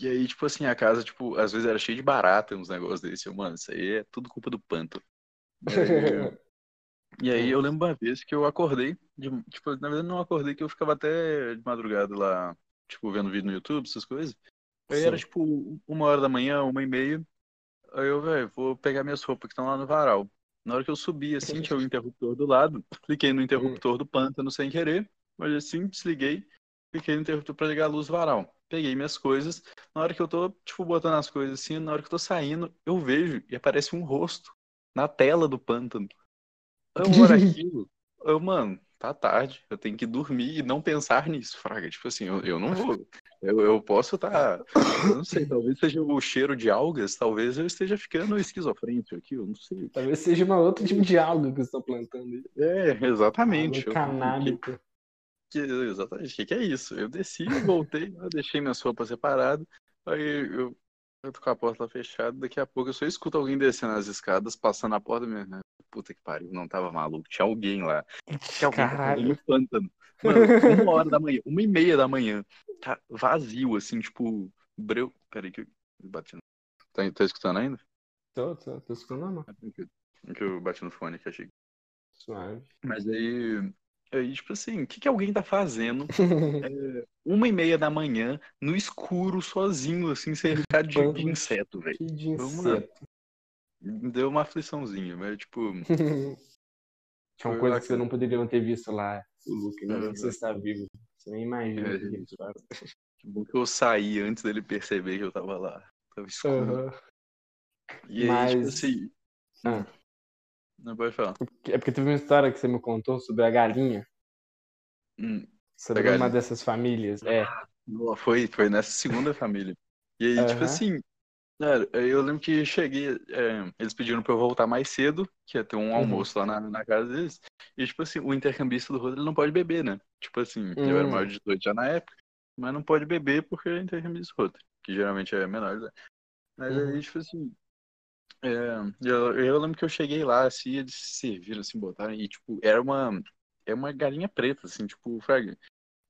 E aí, tipo assim, a casa, tipo, às vezes era cheia de barata, uns negócios desse. Eu, mano, isso aí é tudo culpa do panto. <laughs> E aí, eu lembro uma vez que eu acordei, de, tipo, na verdade não acordei, que eu ficava até de madrugada lá, tipo, vendo vídeo no YouTube, essas coisas. Aí Sim. era, tipo, uma hora da manhã, uma e meia. Aí eu, velho, vou pegar minhas roupas que estão lá no varal. Na hora que eu subi, assim, tinha o <laughs> interruptor do lado, cliquei no interruptor do pântano sem querer, mas assim, desliguei, cliquei no interruptor para ligar a luz varal peguei minhas coisas. Na hora que eu tô, tipo, botando as coisas assim, na hora que eu tô saindo, eu vejo e aparece um rosto na tela do pântano. Eu olho aquilo, eu, mano, tá tarde, eu tenho que dormir e não pensar nisso, fraga. Tipo assim, eu, eu não vou. Eu, eu posso estar. Tá, eu não sei, talvez seja o cheiro de algas, talvez eu esteja ficando esquizofrênico aqui, eu não sei. Talvez seja uma outra tipo de alga que você está plantando. É, exatamente. Canábica que, exatamente, o que, que, é isso? Eu desci, voltei, eu deixei minhas roupas separadas, aí eu, eu tô com a porta fechada, daqui a pouco eu só escuto alguém descendo as escadas, passando a porta minha. Né? Puta que pariu, não tava maluco, tinha alguém lá. Tinha alguém Caralho. no pântano. Mano, <laughs> uma hora da manhã, uma e meia da manhã, tá vazio, assim, tipo, breu. Peraí que eu bati no... Tá, tá escutando ainda? Tô, tô, tô escutando não. Que eu bati no fone que achei. Suave. Mas aí Aí, tipo assim, o que, que alguém tá fazendo <laughs> é, uma e meia da manhã, no escuro, sozinho, assim, cercado de, de inseto, velho? De inseto. Deu uma afliçãozinha, mas, tipo... <laughs> Tinha uma coisa que você não poderia ter visto lá, o Luke, ainda que você está vivo. Você nem imagina é, o que fazem. Que bom que eu saí antes dele perceber que eu tava lá. Tava escuro. Uhum. E aí, tipo mas... tipo assim... Ah. Não pode falar. É porque teve uma história que você me contou sobre a galinha. Hum, sobre uma galinha. dessas famílias. É. Foi, foi nessa segunda família. E aí, uhum. tipo assim, eu lembro que cheguei, é, eles pediram pra eu voltar mais cedo, que ia ter um uhum. almoço lá na, na, casa deles. E, tipo assim, o intercambista do Rodo, ele não pode beber, né? Tipo assim, uhum. eu era maior de 18 já na época, mas não pode beber porque é intercambista do Rodo, que geralmente é menor, né? Mas aí, uhum. tipo assim, é, eu, eu lembro que eu cheguei lá, assim, eles serviram, assim, botaram, e, tipo, era uma, é uma galinha preta, assim, tipo, frag,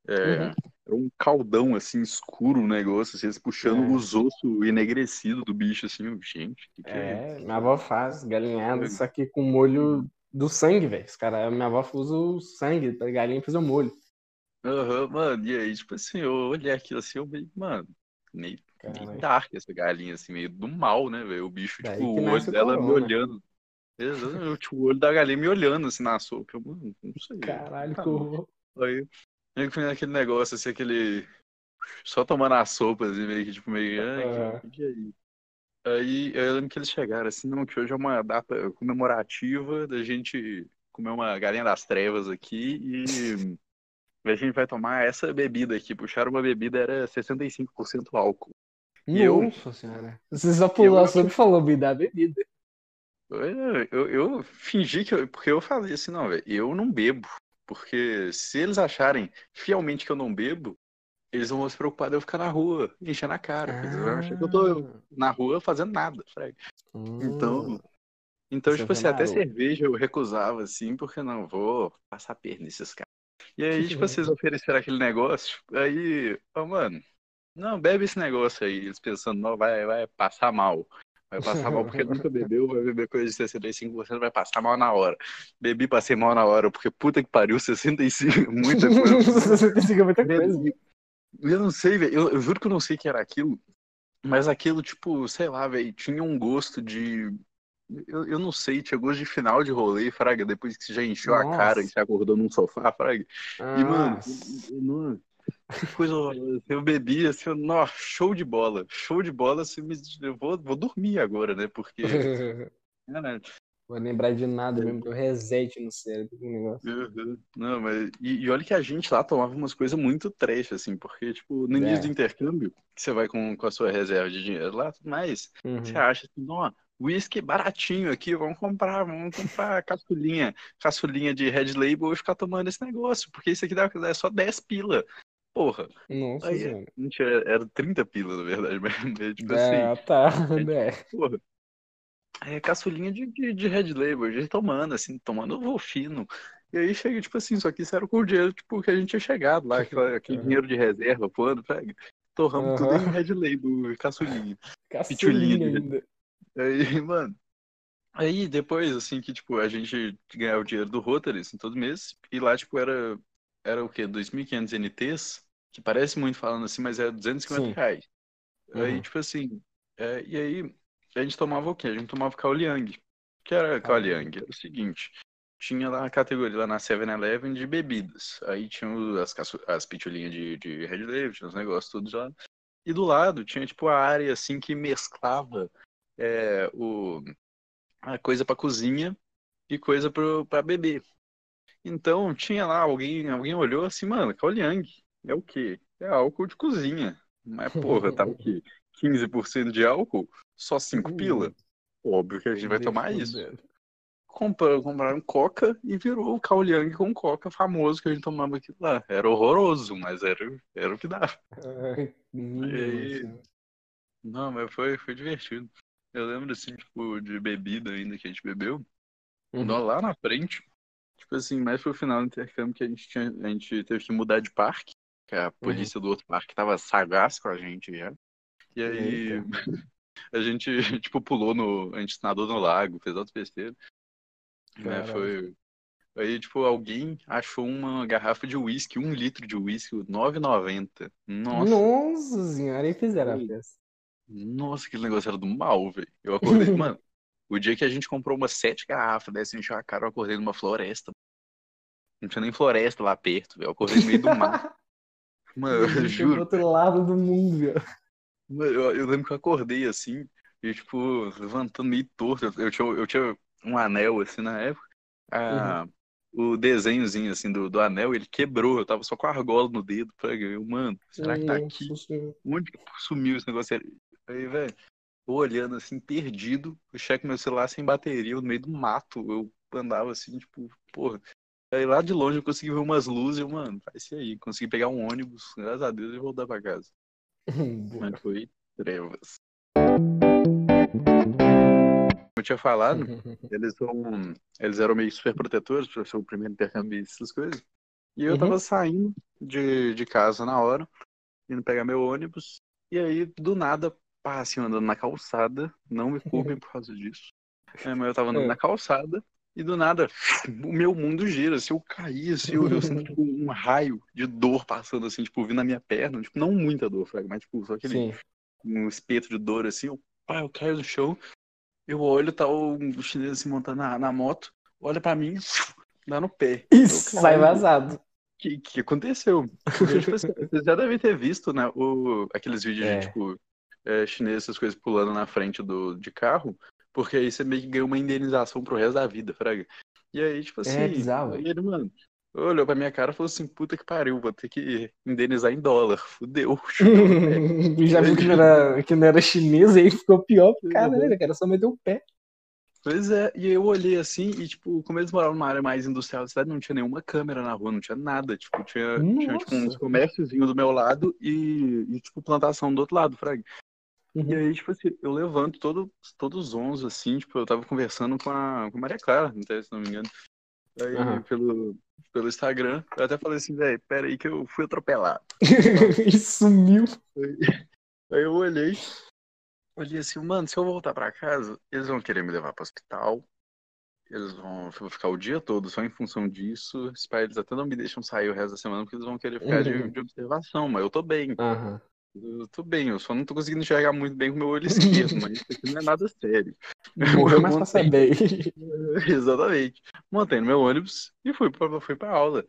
é, uhum. Era um caldão, assim, escuro o negócio, assim, eles puxando é. os ossos enegrecidos do bicho, assim, gente, que que é, é minha avó faz galinhada, só que com molho do sangue, velho, os caras, minha avó usa o sangue da galinha fazer o molho. Aham, uhum, mano, e aí, tipo assim, eu olhei aquilo assim, eu falei, mano, meio Meio dark essa galinha, assim, meio do mal, né, velho? O bicho, Daí tipo, o olho dela me olhando. Exatamente, o olho da galinha me olhando, assim, na sopa. Eu, mano, não sei. Caralho, tá horror. Aí, aí foi aquele negócio, assim, aquele... Só tomando a sopa, assim, meio que, tipo, meio... Ai, que, que é isso? Aí eu lembro que eles chegaram assim, não, que hoje é uma data comemorativa da gente comer uma galinha das trevas aqui e a gente vai tomar essa bebida aqui. Puxaram uma bebida, era 65% álcool. Nossa eu, senhora. Você só pulou eu, sobre e falou, me dá bebida. Eu, eu, eu, fingi que eu. Porque eu falei assim, não, velho, eu não bebo. Porque se eles acharem fielmente que eu não bebo, eles vão se preocupar de eu ficar na rua, enchendo a cara. Ah. Eles vão achar que eu tô ah. na rua fazendo nada, Freg. Hum. Então. Então, Você tipo assim, até cerveja eu recusava, assim, porque não vou passar perna nesses caras. E aí, tipo, vocês ofereceram aquele negócio, aí, oh, mano, não, bebe esse negócio aí. Eles pensando, não, vai, vai passar mal. Vai passar mal porque nunca bebeu, vai beber coisa de 65%, vai passar mal na hora. Bebi, passei mal na hora, porque puta que pariu, 65, muita coisa. 65 é muita coisa. <laughs> Eu não sei, velho, eu, eu, juro que eu não sei o que era aquilo, mas aquilo, tipo, sei lá, velho, tinha um gosto de. Eu, eu não sei, tinha gosto de final de rolê, Fraga, depois que você já encheu Nossa. a cara e você acordou num sofá, Fraga. E, mano, eu, eu, coisa, eu bebi, assim, eu, nossa, show de bola, show de bola, assim, eu vou, vou dormir agora, né, porque... <laughs> né? Vou lembrar de nada mesmo, deu reset no cérebro do negócio. Uhum. Não, mas. E, e, olha que a gente lá tomava umas coisas muito trash, assim, porque, tipo, no início é. do intercâmbio, que você vai com, com a sua reserva de dinheiro lá, mas uhum. você acha assim, ó, whisky baratinho aqui, vamos comprar, vamos comprar <laughs> caçulinha, caçulinha de Red Label e ficar tomando esse negócio, porque isso aqui dá, é só 10 pila. Porra. Nossa, aí, mentira, era 30 pila, na verdade, <laughs> mas, tipo <laughs> é, assim. tá, né? Porra. É caçulinha de, de, de Red Label, a gente tomando, assim, tomando o fino. E aí chega, tipo assim, só que isso era com o dinheiro tipo, que a gente tinha chegado lá, <laughs> aquele, aquele uhum. dinheiro de reserva, pô, pega. Torramos uhum. tudo em Red Label, caçulinha. Caçulinha ainda. Aí, mano. Aí depois, assim, que, tipo, a gente ganhava o dinheiro do Rotary, assim, todo mês, e lá, tipo, era, era o quê? 2.500 NTs, que parece muito falando assim, mas é 250 Sim. reais. Uhum. Aí, tipo assim, é, e aí a gente tomava o quê? A gente tomava Kaoliang. O que era Kaoliang? Era o seguinte, tinha lá a categoria lá na 7-Eleven de bebidas. Aí tinha as, as pitulinhas de, de Red Label, tinha os negócios todos lá. E do lado tinha, tipo, a área, assim, que mesclava é, o, a coisa para cozinha e coisa para beber. Então tinha lá alguém, alguém olhou assim, mano, Kaoliang é o quê? É álcool de cozinha. Mas porra, tá <laughs> o quê? 15% de álcool, só 5 uh, pila. Óbvio que a gente vai tomar isso. Compraram, compraram coca e virou o Kaoliang com coca famoso que a gente tomava aqui lá. Era horroroso, mas era, era o que dava. Ai, aí... Não, mas foi, foi divertido. Eu lembro, assim, tipo, de bebida ainda que a gente bebeu. Uhum. Lá na frente, tipo assim, mais pro final do intercâmbio que a gente, tinha, a gente teve que mudar de parque. Que a uhum. polícia uhum. do outro parque tava sagaz com a gente já. E aí <laughs> a gente, <laughs> tipo, pulou no. A gente nadou no lago, fez outras besteiras. Né, foi. Aí, tipo, alguém achou uma garrafa de uísque, um litro de uísque, R$9,90. Nossa. Nossa senhora, e fizeram a festa. Nossa, aquele negócio era do mal, velho. Eu acordei, <laughs> mano. O dia que a gente comprou umas sete garrafas dessa, encheu a cara, eu acordei numa floresta. Não tinha nem floresta lá perto, velho. Eu acordei no meio do mar. Mano, eu juro. Do outro lado do mundo, velho. Eu, eu, lembro que eu acordei assim, e tipo, levantando meio torto. Eu, tinha, eu tinha um anel assim na época. Ah, uhum. O desenhozinho assim do, do anel, ele quebrou. Eu tava só com a argola no dedo. Falei, mano, será que tá aqui? Onde que sumiu esse negócio? Aí, velho, olhando assim, perdido, eu checo meu celular sem bateria, no meio do mato. Eu andava assim, tipo, porra. Aí lá de longe eu consegui ver umas luzes, eu, mano, ser aí. Consegui pegar um ônibus, graças a Deus, e voltar pra casa. <laughs> Mas foi trevas. Como eu tinha falado, <laughs> eles são. Eles eram meio super protetores para ser o primeiro intercâmbio essas coisas. E eu uhum. tava saindo de, de casa na hora, indo pegar meu ônibus, e aí, do nada, pá, assim, andando na calçada, não me <laughs> culpem por causa disso. É, mas eu tava andando é. na calçada e do nada o meu mundo gira, assim, eu caí, assim, eu, eu sinto tipo, um raio de dor passando, assim, tipo, vindo na minha perna, tipo, não muita dor, mas tipo, só aquele Sim. um espeto de dor, assim, eu, pá, eu caio no chão, eu olho, tá o chinês assim montando na, na moto, olha pra mim, dá no pé. Isso, sai vazado. O que, que aconteceu? Eu, tipo, assim, <laughs> vocês já devem ter visto, né, o, aqueles vídeos é. de, tipo, é, chinês, essas coisas pulando na frente do, de carro, porque aí você meio que ganha uma indenização pro resto da vida, fraga. E aí, tipo é assim, é bizarro. ele, mano, olhou pra minha cara e falou assim, puta que pariu, vou ter que indenizar em dólar. <laughs> Fudeu. <laughs> Já viu que não, era, que não era chinês, aí ficou pior pro cara, né? O cara só meteu o pé. Pois é, e eu olhei assim, e tipo, como eles moravam numa área mais industrial da cidade, não tinha nenhuma câmera na rua, não tinha nada. Tipo, tinha, tinha tipo, uns comérciozinhos do meu lado e, e, tipo, plantação do outro lado, Frag. Uhum. E aí, tipo assim, eu levanto todo, todos os 11, assim, tipo, eu tava conversando com a, com a Maria Clara, se não me engano. Aí, uhum. pelo, pelo Instagram, eu até falei assim, velho, pera aí que eu fui atropelado. <laughs> e sumiu. Aí, aí eu olhei, olhei assim, mano, se eu voltar pra casa, eles vão querer me levar pro hospital, eles vão ficar o dia todo só em função disso. Os pais até não me deixam sair o resto da semana porque eles vão querer ficar uhum. de, de, observação, mas eu tô bem. Uhum. Eu tô bem, eu só não tô conseguindo enxergar muito bem com o meu olho <laughs> esquerdo, mas isso aqui não é nada sério. Morreu mais pra saber. <laughs> Exatamente. Montei no meu ônibus e fui pra, fui pra aula.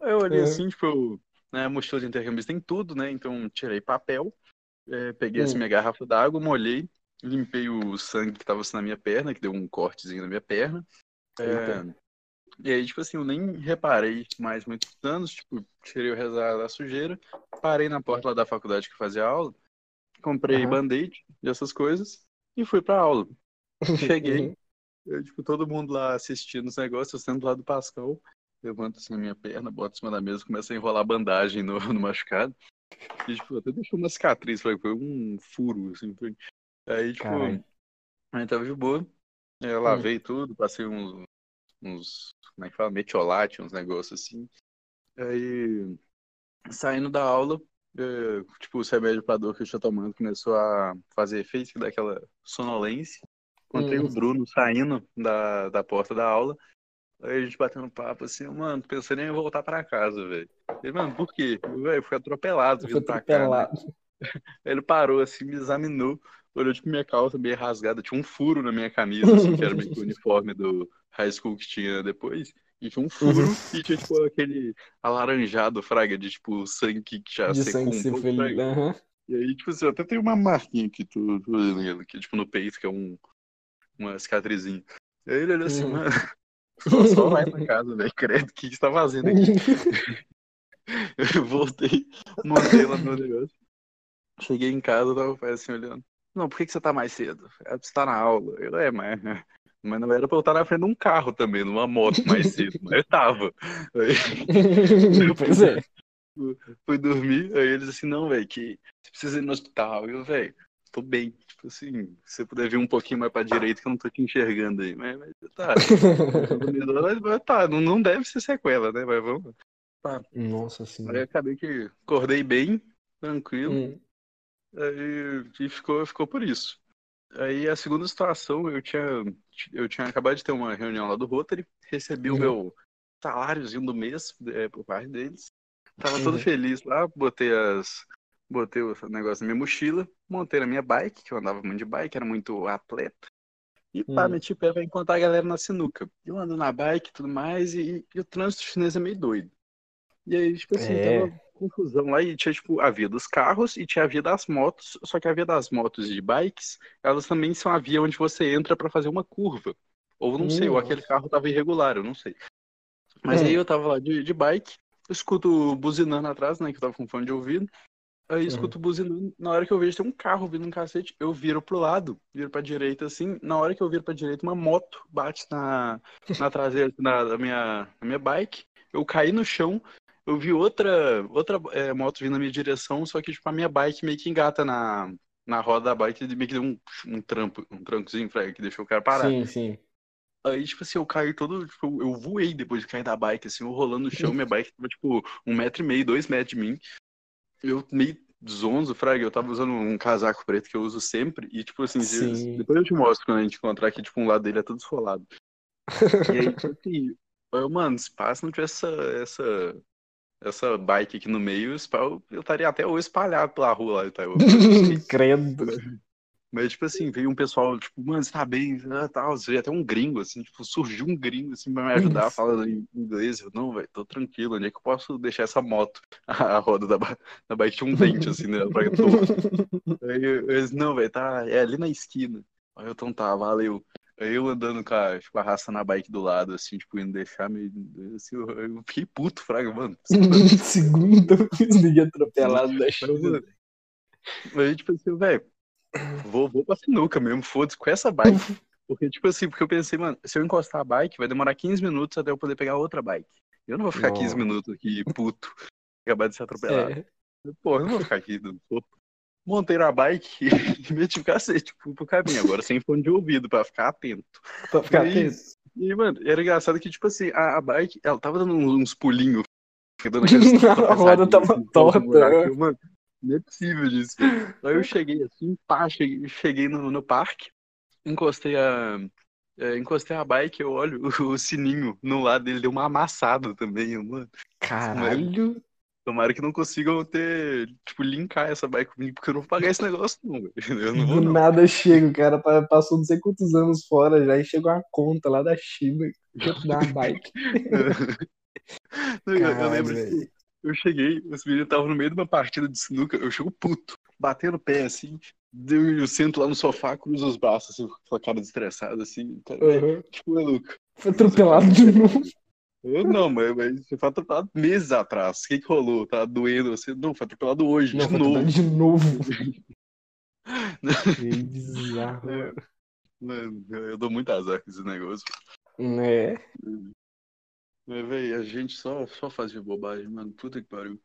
Aí eu olhei é. assim, tipo, né, mochila de intercâmbio tem tudo, né? Então tirei papel, é, peguei assim, minha garrafa d'água, molhei, limpei o sangue que tava assim, na minha perna, que deu um cortezinho na minha perna. É, e aí, tipo assim, eu nem reparei mais muitos anos, tipo, tirei o rezar da sujeira, parei na porta lá da faculdade que fazia aula, comprei uhum. band-aid e essas coisas, e fui pra aula. <laughs> Cheguei, eu, tipo, todo mundo lá assistindo os negócios, eu sendo lá do Pascal, levanto assim a minha perna, boto em cima da mesa, começo a enrolar bandagem no, <laughs> no machucado. E, tipo, até deixou uma cicatriz, foi um furo, assim. Foi. Aí, tipo, Caralho. aí tava de boa. Eu lavei hum. tudo, passei uns, uns, como é que fala, metiolate, uns negócios assim. Aí, saindo da aula, eu, tipo, o remédio pra dor que eu tinha tomando começou a fazer efeito, que dá aquela sonolência. Encontrei hum. o Bruno saindo da, da porta da aula. Aí a gente batendo papo assim, mano, pensando em voltar pra casa, velho. Ele, mano, por quê? Eu fui atropelado vindo pra cá. Né? <laughs> Ele parou assim, me examinou, olhou tipo minha calça meio rasgada, tinha um furo na minha camisa, assim, que era meio que o <laughs> uniforme do high school que tinha depois. E tinha um furo uhum. e tinha, tipo, aquele alaranjado, fraga, de, tipo, sangue que já de secou sangue um pouco, uhum. E aí, tipo assim, até tenho uma marquinha aqui, tô, tô aqui, tipo, no peito, que é um, uma cicatrizinha. Aí ele olhou assim, uhum. mano, <laughs> só, só vai pra <laughs> casa, velho, credo, o que você tá fazendo aqui? eu voltei, montei lá no negócio. Cheguei em casa, tava o pai assim olhando. Não, por que, que você tá mais cedo? É, você tá na aula. Eu, é, mas <laughs> mas não era pra eu estar na frente de um carro também, numa moto mais cedo, mas eu tava. Aí, <laughs> pois é. Fui, fui dormir, aí eles assim, não, velho, que você precisa ir no hospital. Eu, velho, tô bem. Tipo assim, se você puder vir um pouquinho mais pra direita, que eu não tô te enxergando aí. Mas, mas tá. mas, tá, não, não deve ser sequela, né? Mas vamos. Tá. Nossa senhora. Aí acabei que acordei bem, tranquilo. Hum. Aí e ficou, ficou por isso. Aí a segunda situação, eu tinha, eu tinha acabado de ter uma reunião lá do Rotary, recebi uhum. o meu saláriozinho do mês é, por parte deles. Tava uhum. todo feliz lá, botei as. Botei o negócio na minha mochila, montei na minha bike, que eu andava muito de bike, era muito atleta. E pá, uhum. meti pé pra encontrar a galera na sinuca. Eu ando na bike e tudo mais, e, e, o trânsito chinês é meio doido. E aí, tipo assim, é. tava confusão lá e tinha, tipo, a via dos carros e tinha a via das motos, só que a via das motos e de bikes, elas também são a via onde você entra para fazer uma curva. Ou não sei, ou aquele carro tava irregular, eu não sei. Mas é. aí eu tava lá de, de bike, escuto buzinando atrás, né, que eu tava com fone de ouvido. Aí escuto uhum. buzinando, na hora que eu vejo tem um carro vindo um cacete, eu viro pro lado, viro pra direita assim, na hora que eu viro pra direita, uma moto bate na, na traseira da minha, na minha bike, eu caí no chão, eu vi outra, outra é, moto vindo na minha direção, só que tipo, a minha bike meio que engata na, na roda da bike e meio que deu um, um trampo, um trancozinho que deixou o cara parar. Sim, sim. Aí, tipo assim, eu caí todo, tipo, eu voei depois de cair da bike, assim, eu rolando no chão, minha bike tava, tipo, um metro e meio, dois metros de mim. Eu meio zonzo, fraga, eu tava usando um casaco preto que eu uso sempre, e, tipo assim, Sim. depois eu te mostro quando a gente encontrar que, tipo, um lado dele é todo esfolado. e aí, <laughs> tipo assim, eu, mano, se passa não tivesse essa, essa essa bike aqui no meio, eu estaria até hoje espalhado pela rua lá. Então, <laughs> Credo. Mas, tipo assim, veio um pessoal, tipo, mano, você tá bem, ah, tal, veio até um gringo, assim, tipo, surgiu um gringo, assim, pra me ajudar falando em inglês. Eu, não, velho, tô tranquilo, onde é que eu posso deixar essa moto? <laughs> A roda da, da bike tinha um dente, assim, né, pra <laughs> Aí eu, eu não, velho, tá, é ali na esquina. Aí eu, então tá, valeu. Eu andando com a, tipo, arrastando a bike do lado, assim, tipo, indo deixar meio. Assim, eu, eu fiquei puto, Fraga, mano. <laughs> Segundo, ninguém atropelado da chuva. Aí, tipo assim, velho, vou, vou pra sinuca mesmo, foda-se, com essa bike. <laughs> Porque, tipo assim, porque eu pensei, mano, se eu encostar a bike, vai demorar 15 minutos até eu poder pegar outra bike. Eu não vou ficar Nossa. 15 minutos aqui, puto, acabar de ser atropelado. É. Pô, eu não vou ficar aqui, não montei na bike <laughs> e meti o cacete tipo, pro caminho, agora sem fone de ouvido, pra ficar atento. Pra ficar e, atento. E, mano, era engraçado que, tipo assim, a, a bike, ela tava dando uns pulinhos. Dando <laughs> a roda tava assim, torta. Mano, não é possível disso. Aí eu cheguei assim, pá, cheguei, cheguei no, no parque, encostei a. É, encostei a bike, eu olho o, <laughs> o, sininho no lado dele, deu uma amassada também, mano. Caralho! Tomara que não consigam ter, tipo, linkar essa bike comigo, porque eu não vou pagar esse negócio, não, <laughs> Eu não vou, Do não. nada chega, cara passou não sei quantos anos fora já e chegou uma conta lá da China da bike. <laughs> eu, eu, lembro que eu cheguei, os meninos estavam no meio de uma partida de sinuca, eu chego puto, batendo o pé assim, eu sento lá no sofá, cruzo os braços, assim, com a cara estressada, assim, cara, uhum. tipo, maluco. Foi atropelado de novo. Eu não, mas, mas foi atropelado meses atrás. O que, que rolou? Tá doendo você? Não, foi atropelado hoje, não, de novo. De novo. <laughs> que bizarro. É, mano, eu dou muito azar com esse negócio. Né? Mas, velho, a gente só, só fazia bobagem, mano. Puta que pariu.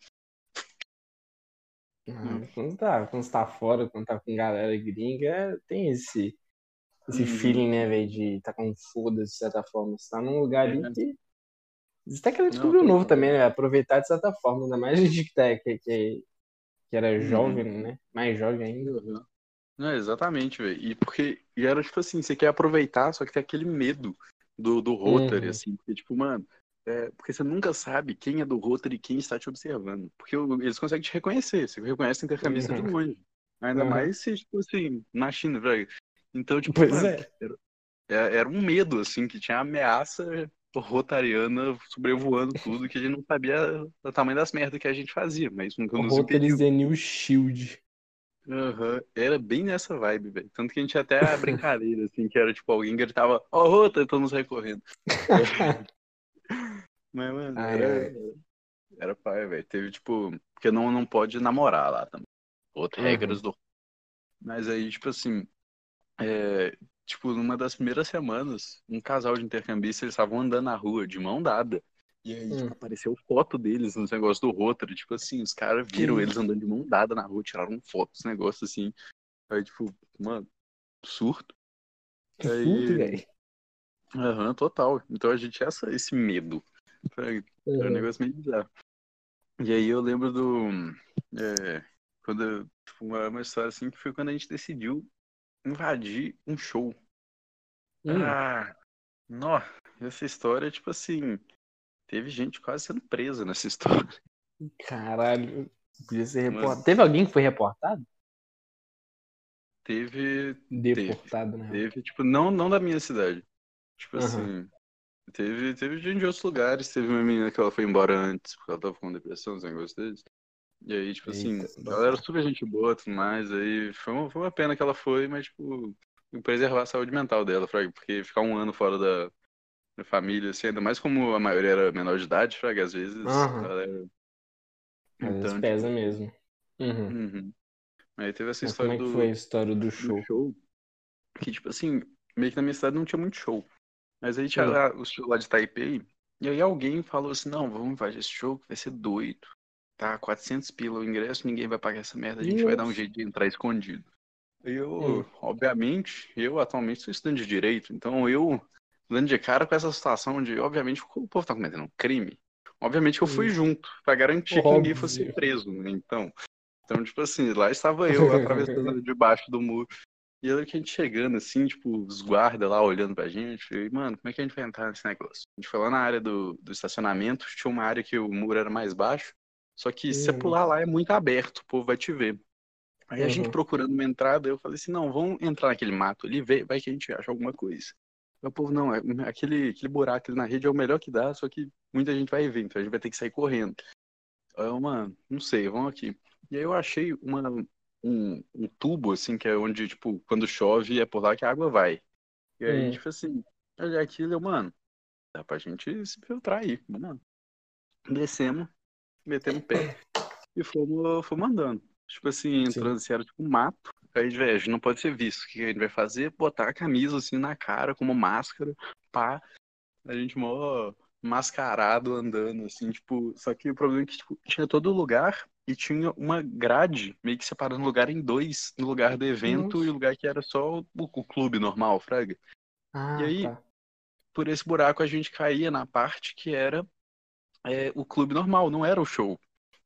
Ah, quando, tá, quando você tá fora, quando tá com galera gringa, tem esse, esse hum. feeling, né, velho, de tá com foda de certa forma. Você tá num lugar ali é. que você tá querendo descobrir o novo também, né? Aproveitar de certa forma, ainda mais a gente que, tá, que, que, que era uhum. jovem, né? Mais jovem ainda. Uhum. Não, exatamente, velho. E porque e era tipo assim, você quer aproveitar, só que tem aquele medo do, do Rotary, uhum. assim, porque, tipo, mano, é, porque você nunca sabe quem é do Rotary e quem está te observando. Porque eles conseguem te reconhecer, você reconhece intercambista uhum. de longe. Ainda uhum. mais se, tipo assim, na China, velho. Então, tipo, pois mano, é. Era, é, era um medo, assim, que tinha ameaça rotariana sobrevoando tudo, que a gente não sabia o tamanho das merdas que a gente fazia, mas nunca nos. Rotary New Shield. Uhum. Era bem nessa vibe, velho. Tanto que a gente até a <laughs> brincadeira, assim, que era tipo, alguém gritava, ó, oh, Rota, então nos recorrendo. <laughs> mas, mano, ai, era, ai. era pai, velho. Teve, tipo, porque não, não pode namorar lá também. Outras uhum. regras do. Mas aí, tipo assim, é, tipo, numa das primeiras semanas, um casal de intercambistas, eles estavam andando na rua, de mão dada. E aí, hum. tipo, apareceu foto deles nos negócios do Rotary. Tipo assim, os caras viram eles andando de mão dada na rua, tiraram foto dos negócios assim. Aí, tipo, mano, surto. Que aí... surto, velho. Aham, total. Então a gente tinha essa, esse medo. Foi, uhum. um negócio meio bizarro. E aí eu lembro do. É, quando, tipo, uma, uma história assim que foi quando a gente decidiu invadir um show. Hum. Ah, nó, essa história, tipo assim, teve gente quase sendo presa nessa <laughs> história. Caralho, podia ser reportado. Mas... Teve alguém que foi reportado? Teve. Deportado, teve, né? Teve, tipo, não, não da minha cidade. Tipo uhum. assim. Teve, teve gente de outros lugares. Teve uma menina que ela foi embora antes, porque ela tava com depressão, uns negócios deles. E aí, tipo assim, Eita, ela era super gente boa tudo mais. Aí foi uma, foi uma pena que ela foi, mas, tipo, preservar a saúde mental dela, Fraga, porque ficar um ano fora da, da família, assim, ainda mais como a maioria era menor de idade, Fraga, às vezes uhum. ela era. Às então, vezes pesa tipo... mesmo. Uhum. Uhum. Aí teve essa mas história como é que do... foi a história do show? do show? Que, tipo assim, meio que na minha cidade não tinha muito show. Mas aí tinha uhum. lá, o show lá de Taipei, e aí alguém falou assim, não, vamos fazer esse show que vai ser doido tá 400 pila o ingresso, ninguém vai pagar essa merda, a gente Nossa. vai dar um jeito de entrar escondido. Eu, hum. obviamente, eu atualmente sou estudante de direito, então eu, dando de cara com essa situação de, obviamente, o povo tá cometendo um crime. Obviamente eu fui hum. junto, para garantir Óbvio. que ninguém fosse preso, né? Então, então, tipo assim, lá estava eu <laughs> atravessando debaixo do muro. E que a gente chegando, assim, tipo, os guardas lá olhando pra gente, e, mano, como é que a gente vai entrar nesse negócio? A gente foi lá na área do, do estacionamento, tinha uma área que o muro era mais baixo, só que se você uhum. pular lá é muito aberto, o povo vai te ver. Aí a gente uhum. procurando uma entrada, eu falei assim, não, vamos entrar naquele mato ali, vai que a gente acha alguma coisa. o povo, não, é, aquele, aquele buraco ali na rede é o melhor que dá, só que muita gente vai ver, então a gente vai ter que sair correndo. Aí eu, mano, não sei, vamos aqui. E aí eu achei uma, um, um, tubo, assim, que é onde, tipo, quando chove é por lá que a água vai. E aí, uhum. tipo assim, olha aquilo, eu, mano, dá pra gente se filtrar aí, vamos lá. Descemos, metendo o pé e fomos, fomos andando. Tipo assim, entrando, assim, era tipo um mato. Aí, velho, não pode ser visto. O que a gente vai fazer? Botar a camisa assim na cara, como máscara, pá. A gente mó mascarado andando, assim, tipo. Só que o problema é que tipo, tinha todo lugar e tinha uma grade meio que separando o lugar em dois, no lugar do evento Nossa. e o lugar que era só o, o clube normal, Fraga. Ah, e aí, tá. por esse buraco, a gente caía na parte que era é, o clube normal, não era o show.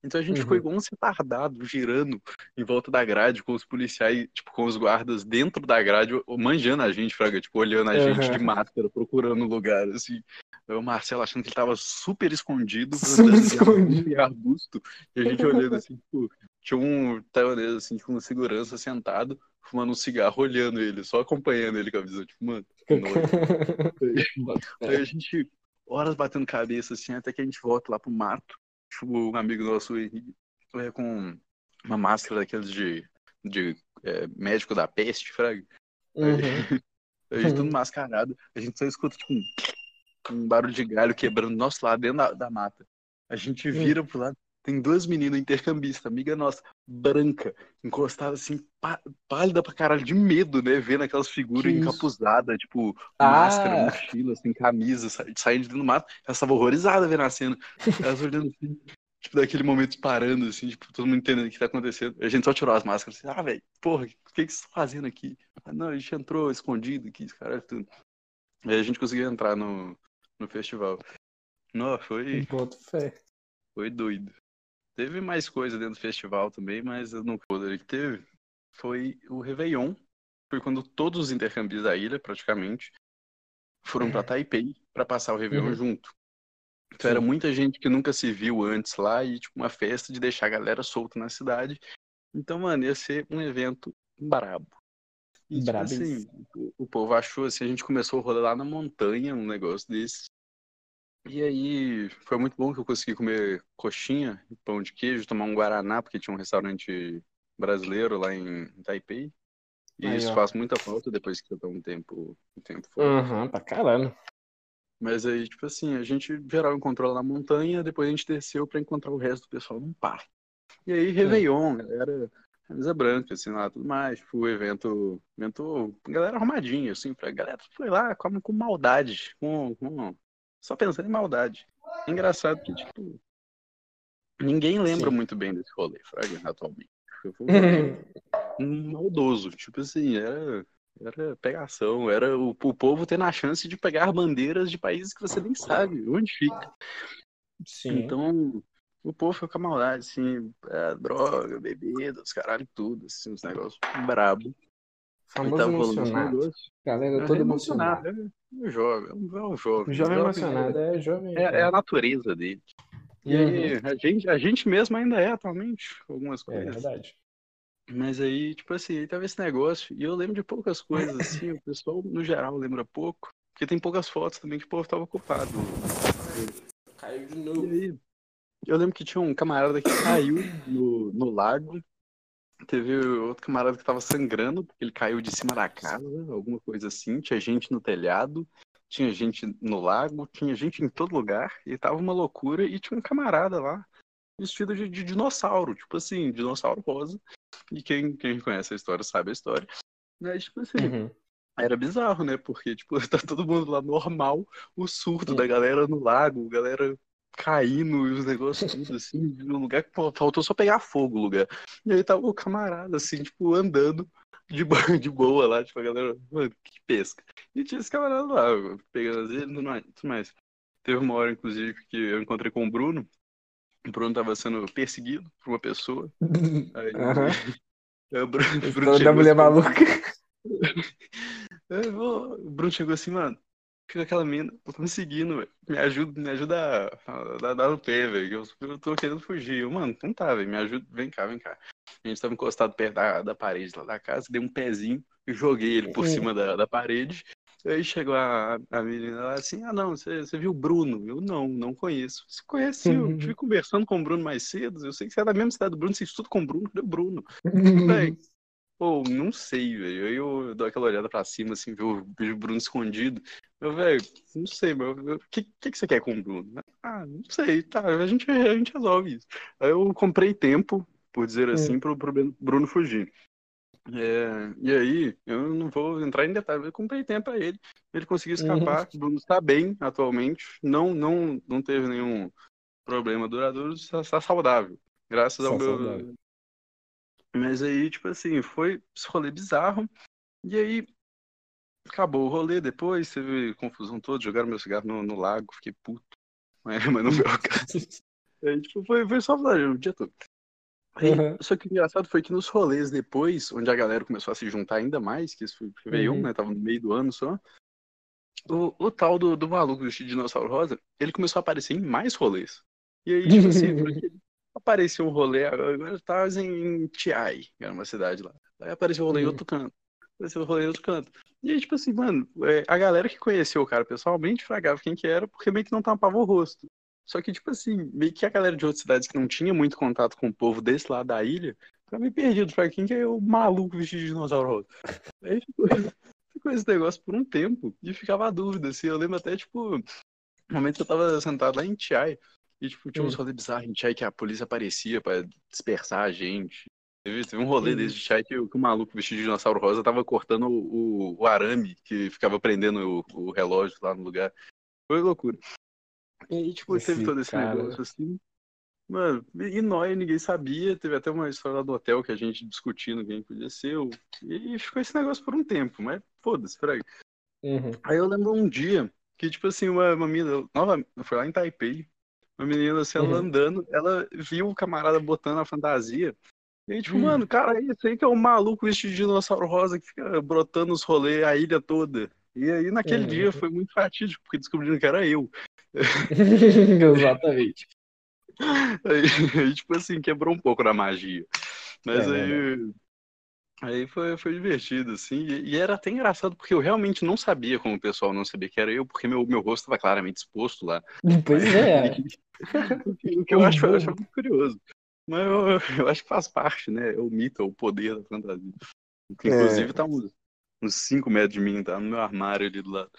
Então a gente uhum. ficou igual um retardado, girando em volta da grade, com os policiais, tipo, com os guardas dentro da grade, manjando a gente, fraga, tipo, olhando a uhum. gente de máscara, procurando lugar, assim. O Marcelo achando que ele tava super escondido, super escondido. <laughs> em arbusto, e a gente olhando assim, tipo, tinha um taiwanês, assim, com um segurança sentado, fumando um cigarro, olhando ele, só acompanhando ele com a visão, tipo, mano, <laughs> aí, aí a gente horas batendo cabeça, assim, até que a gente volta lá pro mato. tipo, um amigo nosso, Henrique, é com uma máscara daqueles de, de é, médico da peste, fraga. Uhum. <laughs> A gente tudo mascarado. A gente só escuta, tipo, um, um barulho de galho quebrando do nosso lado, dentro da, da mata. A gente vira pro lado, tem duas meninas intercambistas, amiga nossa, branca, encostada assim, pá, pálida pra caralho, de medo, né? Vendo aquelas figuras encapuzadas, tipo, ah. máscara, mochila, assim, camisa, saindo de dentro do mato. Elas estavam horrorizadas vendo a cena. Elas <laughs> olhando assim, tipo, daquele momento parando, assim, tipo, todo mundo entendendo o que tá acontecendo. A gente só tirou as máscaras assim, ah, velho, porra, o que, que vocês estão fazendo aqui? Ah, não, a gente entrou escondido aqui, caralho, tudo. Aí a gente conseguiu entrar no, no festival. Não, foi. Boto fé. Foi doido. Teve mais coisa dentro do festival também, mas eu não poderia que teve. Foi o Réveillon. Foi quando todos os intercâmbios da ilha, praticamente, foram para Taipei para passar o Réveillon uhum. junto. Então Sim. era muita gente que nunca se viu antes lá e tipo uma festa de deixar a galera solta na cidade. Então, mano, ia ser um evento brabo. E, tipo assim, o, o, povo achou assim, a gente começou a rolar lá na montanha, um negócio desse. E aí foi muito bom que eu consegui comer coxinha, pão de queijo, tomar um guaraná, porque tinha um restaurante brasileiro lá em Taipei. E aí, isso ó. faz muita falta depois que eu tô um tempo, um tempo fora. Aham, uhum, pra caralho. Mas aí, tipo assim, a gente geral encontrou lá na montanha, depois a gente desceu para encontrar o resto do pessoal num parque. E aí, Réveillon, galera, camisa branca, assim, lá, tudo mais. Tipo, o evento, evento, galera arrumadinha, assim, pra galera foi lá, come com maldade, com, com só pensando em maldade. Engraçado que, tipo, ninguém lembra Sim. muito bem desse rolê, Fraga, atualmente. <laughs> Um maldoso. Tipo assim, era, era pegação, era o, o povo tendo a chance de pegar bandeiras de países que você nem sabe onde fica. Sim. Então, o povo fica com a maldade, assim, é, droga, bebida, os caralho, tudo, assim, uns negócios brabo. Famoso emocionado. Galera, todo emocionado. emocionado. É um jovem, é um jovem. Jovem emocionado, é jovem. É, é, a natureza dele. E uhum. aí, a gente, a gente mesmo ainda é atualmente, algumas é coisas. É verdade. Mas aí, tipo assim, tava esse negócio, e eu lembro de poucas coisas, assim, o pessoal, no geral, lembra pouco, porque tem poucas fotos também que o povo tava ocupado. Caiu de novo. Aí, eu lembro que tinha um camarada que caiu no, no lago, Teve outro camarada que tava sangrando, porque ele caiu de cima da casa, alguma coisa assim. Tinha gente no telhado, tinha gente no lago, tinha gente em todo lugar, e tava uma loucura. E tinha um camarada lá, vestido de, de dinossauro, tipo assim, dinossauro rosa. E quem, quem conhece a história sabe a história. Mas, tipo assim, uhum. era bizarro, né? Porque, tipo, <laughs> tá todo mundo lá normal, o surto uhum. da galera no lago, galera caindo e os negócios tudo assim, no lugar que faltou só pegar fogo o lugar. E aí tava o camarada, assim, tipo, andando de, boa, <laughs> de boa lá, tipo, a galera, mano, que pesca. E tinha esse camarada lá, pegando as ilhas e tudo mais. Teve uma hora, inclusive, que eu encontrei com o Bruno. O Bruno tava sendo perseguido por uma pessoa. <laughs> Aí, uhum. <laughs> o Bruno, o Bruno da mulher assim, maluca. o Bruno chegou assim, mano, fica aquela mina, tô me seguindo, velho. Me ajuda, me ajuda a, dar o pé, velho. Eu, eu tô querendo fugir. Eu, mano, não tá, velho. Me ajuda, vem cá, vem cá. A gente tava encostado perto da, da parede lá da casa, dei um pezinho e joguei ele por cima da, da parede. Aí chegou a, a menina lá assim, ah não, você, você viu o Bruno? Eu não, não conheço. Você conhece, eu estive conversando com o Bruno mais cedo, eu sei que você é da mesma cidade do Bruno, você estuda com o Bruno, cadê o Bruno? <laughs> Pô, não sei, velho. Aí eu dou aquela olhada pra cima, assim, vejo o Bruno escondido. Eu, velho, não sei, mas o que, que, que você quer com o Bruno? Ah, não sei, tá, a gente, a gente resolve isso. Aí eu comprei tempo, por dizer é. assim, pro, pro Bruno fugir. É, e aí, eu não vou entrar em detalhes, eu comprei tempo pra ele. Ele conseguiu uhum. escapar, o Bruno está bem atualmente, não, não, não teve nenhum problema duradouro, está, está saudável. Graças ao meu, saudável. Mas aí, tipo assim, foi esse rolê bizarro. E aí, acabou o rolê depois, teve confusão toda, jogaram meu cigarro no, no lago, fiquei puto. Mas, <laughs> mas não foi o caso. Aí, tipo, foi, foi só o dia todo. Aí, uhum. Só que o engraçado foi que nos rolês depois, onde a galera começou a se juntar ainda mais, que isso foi veio uhum. né? Tava no meio do ano só. O, o tal do, do maluco do dinossauro rosa, ele começou a aparecer em mais rolês. E aí, tipo assim, <laughs> apareceu um rolê, agora estava em Tiai, que era uma cidade lá. Aí apareceu um rolê em outro canto. Apareceu um rolê em outro canto. E aí, tipo assim, mano, é, a galera que conheceu o cara pessoalmente fragava quem que era, porque meio que não tampava o rosto. Só que, tipo assim, meio que a galera de outras cidades que não tinha muito contato com o povo desse lado da ilha, ficava meio perdido. Pra quem que é o maluco vestido de dinossauro? Aí ficou, <laughs> ficou esse negócio por um tempo e ficava a dúvida, assim. Eu lembro até, tipo, no momento que eu tava sentado lá em Chai, e, tipo, tinha uns rolês bizarros em Chai que a polícia aparecia pra dispersar a gente. Teve, teve um rolê desde de Chai que, que, o maluco vestido de dinossauro rosa tava cortando o, o, o arame que ficava prendendo o, o, relógio lá no lugar. Foi loucura. E aí, tipo, esse teve todo esse cara... negócio assim. Mano, e nós, ninguém sabia. Teve até uma história lá do hotel que a gente discutindo quem podia ser. E ficou esse negócio por um tempo, mas foda-se, peraí. Uhum. Aí eu lembro um dia que, tipo assim, uma, uma menina, nova, foi lá em Taipei, uma menina assim, ela uhum. andando, ela viu o camarada botando a fantasia. E aí, tipo, uhum. mano, cara, esse aí que é um maluco vestido de dinossauro rosa que fica brotando os rolês a ilha toda. E aí, naquele dia, uhum. foi muito fatídico, porque descobriram que era eu. <laughs> Exatamente. Aí, <laughs> aí, tipo assim, quebrou um pouco da magia. Mas é, aí. Aí foi, foi divertido, assim. E, e, era até engraçado, porque eu realmente não sabia como o pessoal não sabia que era eu, porque meu, meu rosto estava claramente exposto lá. <laughs> Pois é. <laughs> o que eu acho, eu acho muito curioso. Mas eu, eu, acho que faz parte, né? É o mito, é o poder da fantasia. Inclusive, é. tá uns, uns 5 metros de mim, tá no meu armário ali do lado.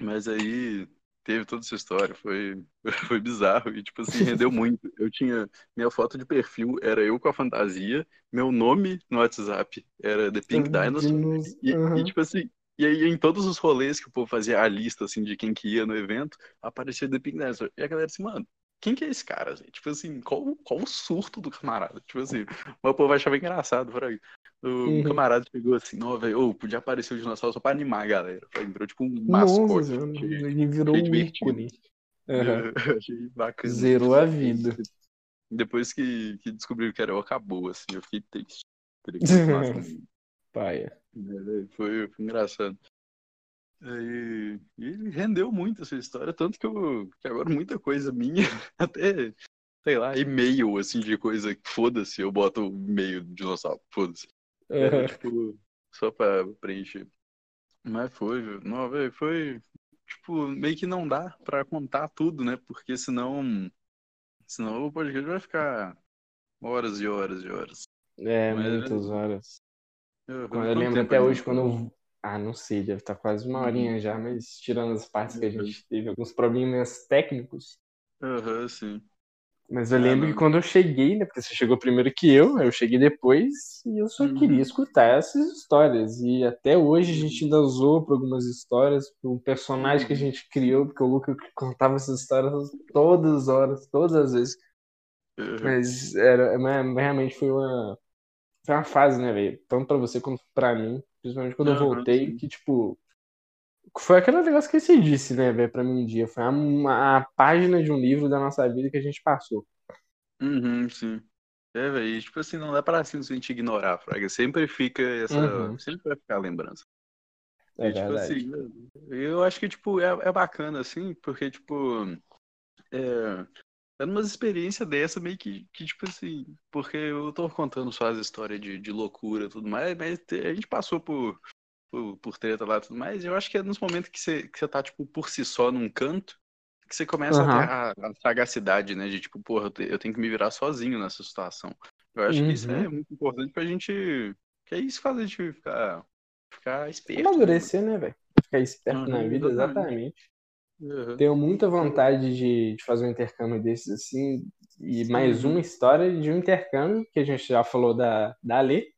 Mas aí, teve toda essa história, foi, <laughs> foi bizarro e, tipo assim, rendeu muito. Eu tinha, minha foto de perfil era eu com a fantasia, meu nome no WhatsApp era The Pink Dinosaur, e, uhum. e, tipo assim, e aí em todos os rolês que o povo fazia a lista, assim, de quem que ia no evento, aparecia The Pink Dinosaur. E a galera assim, mano, quem que é esse cara, gente? Tipo assim, qual, qual o surto do camarada? Tipo assim, o povo achava engraçado por aí. O uhum. camarada pegou assim, não, velho, oh, podia aparecer o dinossauro só pra animar a galera. Virou tipo um mascote. Nossa, ele virou um ícone. Uhum. achei bacana. Zerou a vida. Depois que, que descobriu que era eu, acabou, assim, eu fiquei triste. <laughs> Paia. É, foi, foi engraçado. E, e, rendeu muito essa história, tanto que, eu, que agora muita coisa minha, <laughs> até, sei lá, e-mail, assim, de coisa que foda-se, eu boto e-mail do dinossauro, foda-se. É, tipo, só pra preencher. Mas foi, viu? Não, véio, foi, tipo, meio que não dá pra contar tudo, né? Porque senão, senão o podcast vai ficar horas e horas e horas. É, Mas, muitas horas. Eu, eu lembro até hoje quando eu ah, não sei, deve estar tá quase uma horinha uhum. já, mas tirando as partes que a gente teve alguns problemas técnicos. Aham, uhum, sim. Mas eu lembro que quando eu cheguei, né? Porque você chegou primeiro que eu, eu cheguei depois e eu só uhum. queria escutar essas histórias. E até hoje a gente ainda usou para algumas histórias, para um personagem que a uhum. gente criou, porque o Luca contava essas histórias todas as horas, todas as vezes. Uhum. Mas era, realmente foi uma, foi uma fase, né, velho? Tanto para você quanto para mim. Principalmente quando eu voltei, que, tipo. Foi aquele negócio que você disse, né, velho, pra mim um dia. Foi a, a página de um livro da nossa vida que a gente passou. Uhum, sim. É, velho, tipo assim, não dá pra simplesmente ignorar, Fraga. Sempre fica essa. Uhum. Sempre vai ficar a lembrança. É e, tipo assim, eu acho que, tipo, é, é bacana, assim, porque, tipo. É, dando umas experiências dessa, meio que, que, tipo assim, porque eu tô contando só as histórias de, de loucura e tudo mais, mas a gente passou por, por, por treta lá e tudo mais, e eu acho que é nos momentos que você, que você tá, tipo, por si só num canto, que você começa uhum. a ter a, a, sagacidade, né, de tipo, porra, eu tenho que me virar sozinho nessa situação. Eu acho uhum. que isso é uhum. muito importante pra gente, que é isso faz a gente ficar, ficar esperto. Né, Amadurecer, né, velho? Ficar esperto uhum, na vida, exatamente. Uhum. Tenho muita vontade de, de fazer um intercâmbio desses assim. E Sim. mais uma história de um intercâmbio, que a gente já falou da, da Lê.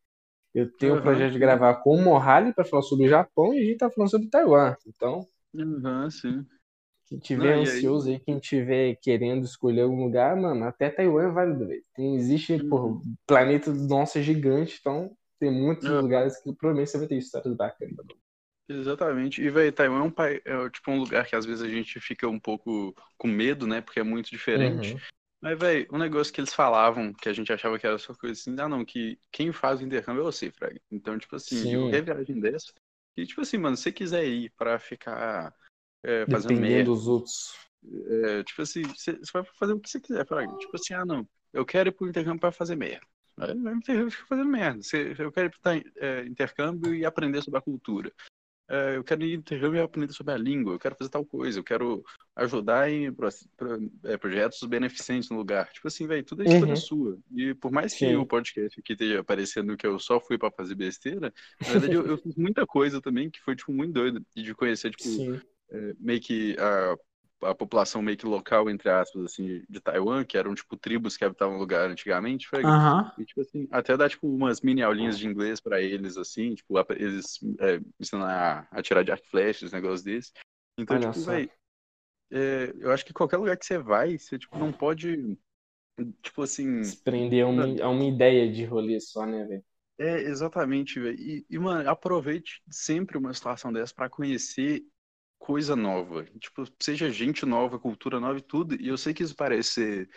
Eu tenho o uhum. projeto de gravar com o Mohali para falar sobre o Japão e a gente tá falando sobre Taiwan. Então. Uhum, sim. Quem tiver Não, ansioso aí? aí, quem tiver querendo escolher algum lugar, mano, até Taiwan é válido, velho. Existe, uhum. por planeta nosso é gigante, então tem muitos uhum. lugares que provavelmente você vai ter histórias bacanas. Exatamente. E, velho, Taiwan é um, pai, é, tipo, um lugar que às vezes a gente fica um pouco com medo, né? Porque é muito diferente. Uhum. Mas, velho, um negócio que eles falavam, que a gente achava que era só coisa assim, ah, não, que quem faz o intercâmbio é você, Frag. Então, tipo assim, Sim. eu qualquer viagem dessa. E, tipo assim, mano, se você quiser ir pra ficar é, fazendo merda. dos outros. É, tipo assim, você, você vai fazer o que você quiser, Frag. Tipo assim, ah, não, eu quero ir pro intercâmbio pra fazer merda. Aí, intercâmbio fica fazendo merda. eu quero ir pro é, intercâmbio e aprender sobre a cultura é, eu quero intercâmbio e aprender sobre a língua, eu quero fazer tal coisa, eu quero ajudar em pro, pro, é, projetos beneficentes no lugar. Tipo assim, velho, tudo é escolha uhum. sua. E por mais que Sim. o podcast aqui esteja aparecendo que eu só fui para fazer besteira, na verdade eu, eu, fiz muita coisa também que foi, tipo, muito doido. E de conhecer, tipo, é, meio que a a população meio que local, entre aspas, assim, de Taiwan, que eram, tipo, tribos que habitavam o lugar antigamente, foi, uhum. e, tipo assim, até dar, tipo, umas mini aulinhas de inglês para eles, assim, tipo, eles é, ensinar a, tirar de arco flash, negócios desses. Então, Olha tipo, véi, é, eu acho que qualquer lugar que você vai, você, tipo, não pode, tipo assim... Se prender a uma, a uma ideia de rolê só, né, velho? É, exatamente, velho. E, e, mano, aproveite sempre uma situação dessa para conhecer coisa nova. Tipo, seja gente nova, cultura nova e tudo. E eu sei que isso parece ser,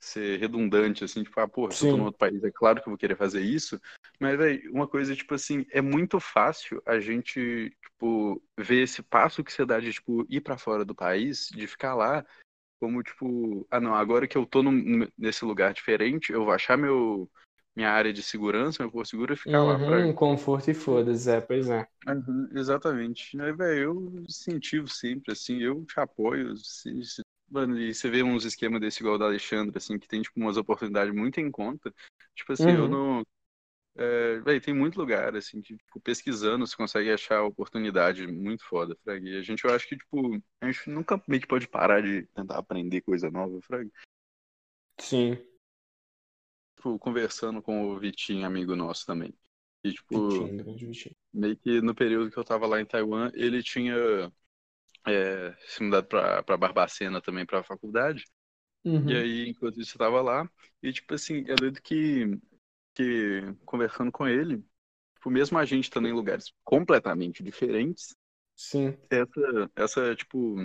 ser redundante, assim, tipo, ah, porra, eu tô no outro país, é claro que eu vou querer fazer isso. Mas, velho, uma coisa, tipo assim, é muito fácil a gente, tipo, ver esse passo que você dá de, tipo, ir para fora do país, de ficar lá, como, tipo, ah, não, agora que eu tô num, nesse lugar diferente, eu vou achar meu minha área de segurança, meu porto seguro, e ficar uhum, lá. Pra... conforto e foda-se, é, pois é. Uhum, exatamente. Aí, velho, eu incentivo sempre, assim, eu te apoio. Se, se... Mano, e você vê uns esquemas desse igual da Alexandre, assim, que tem, tipo, umas oportunidades muito em conta. Tipo assim, uhum. eu não... É, véio, tem muito lugar, assim, que, tipo, pesquisando você consegue achar oportunidade muito foda, Frag. E a gente, eu acho que, tipo, a gente nunca meio que pode parar de tentar aprender coisa nova, Frag. Sim tipo, conversando com o Vitinho, amigo nosso também. E, tipo, Vitinho, meio que no período que eu tava lá em Taiwan, ele tinha é, se mudado pra, pra Barbacena também pra faculdade. Uhum. E aí, enquanto isso, eu tava lá. E, tipo assim, é doido que, que conversando com ele, tipo, mesmo a gente estando em lugares completamente diferentes, Sim. Essa, essa tipo,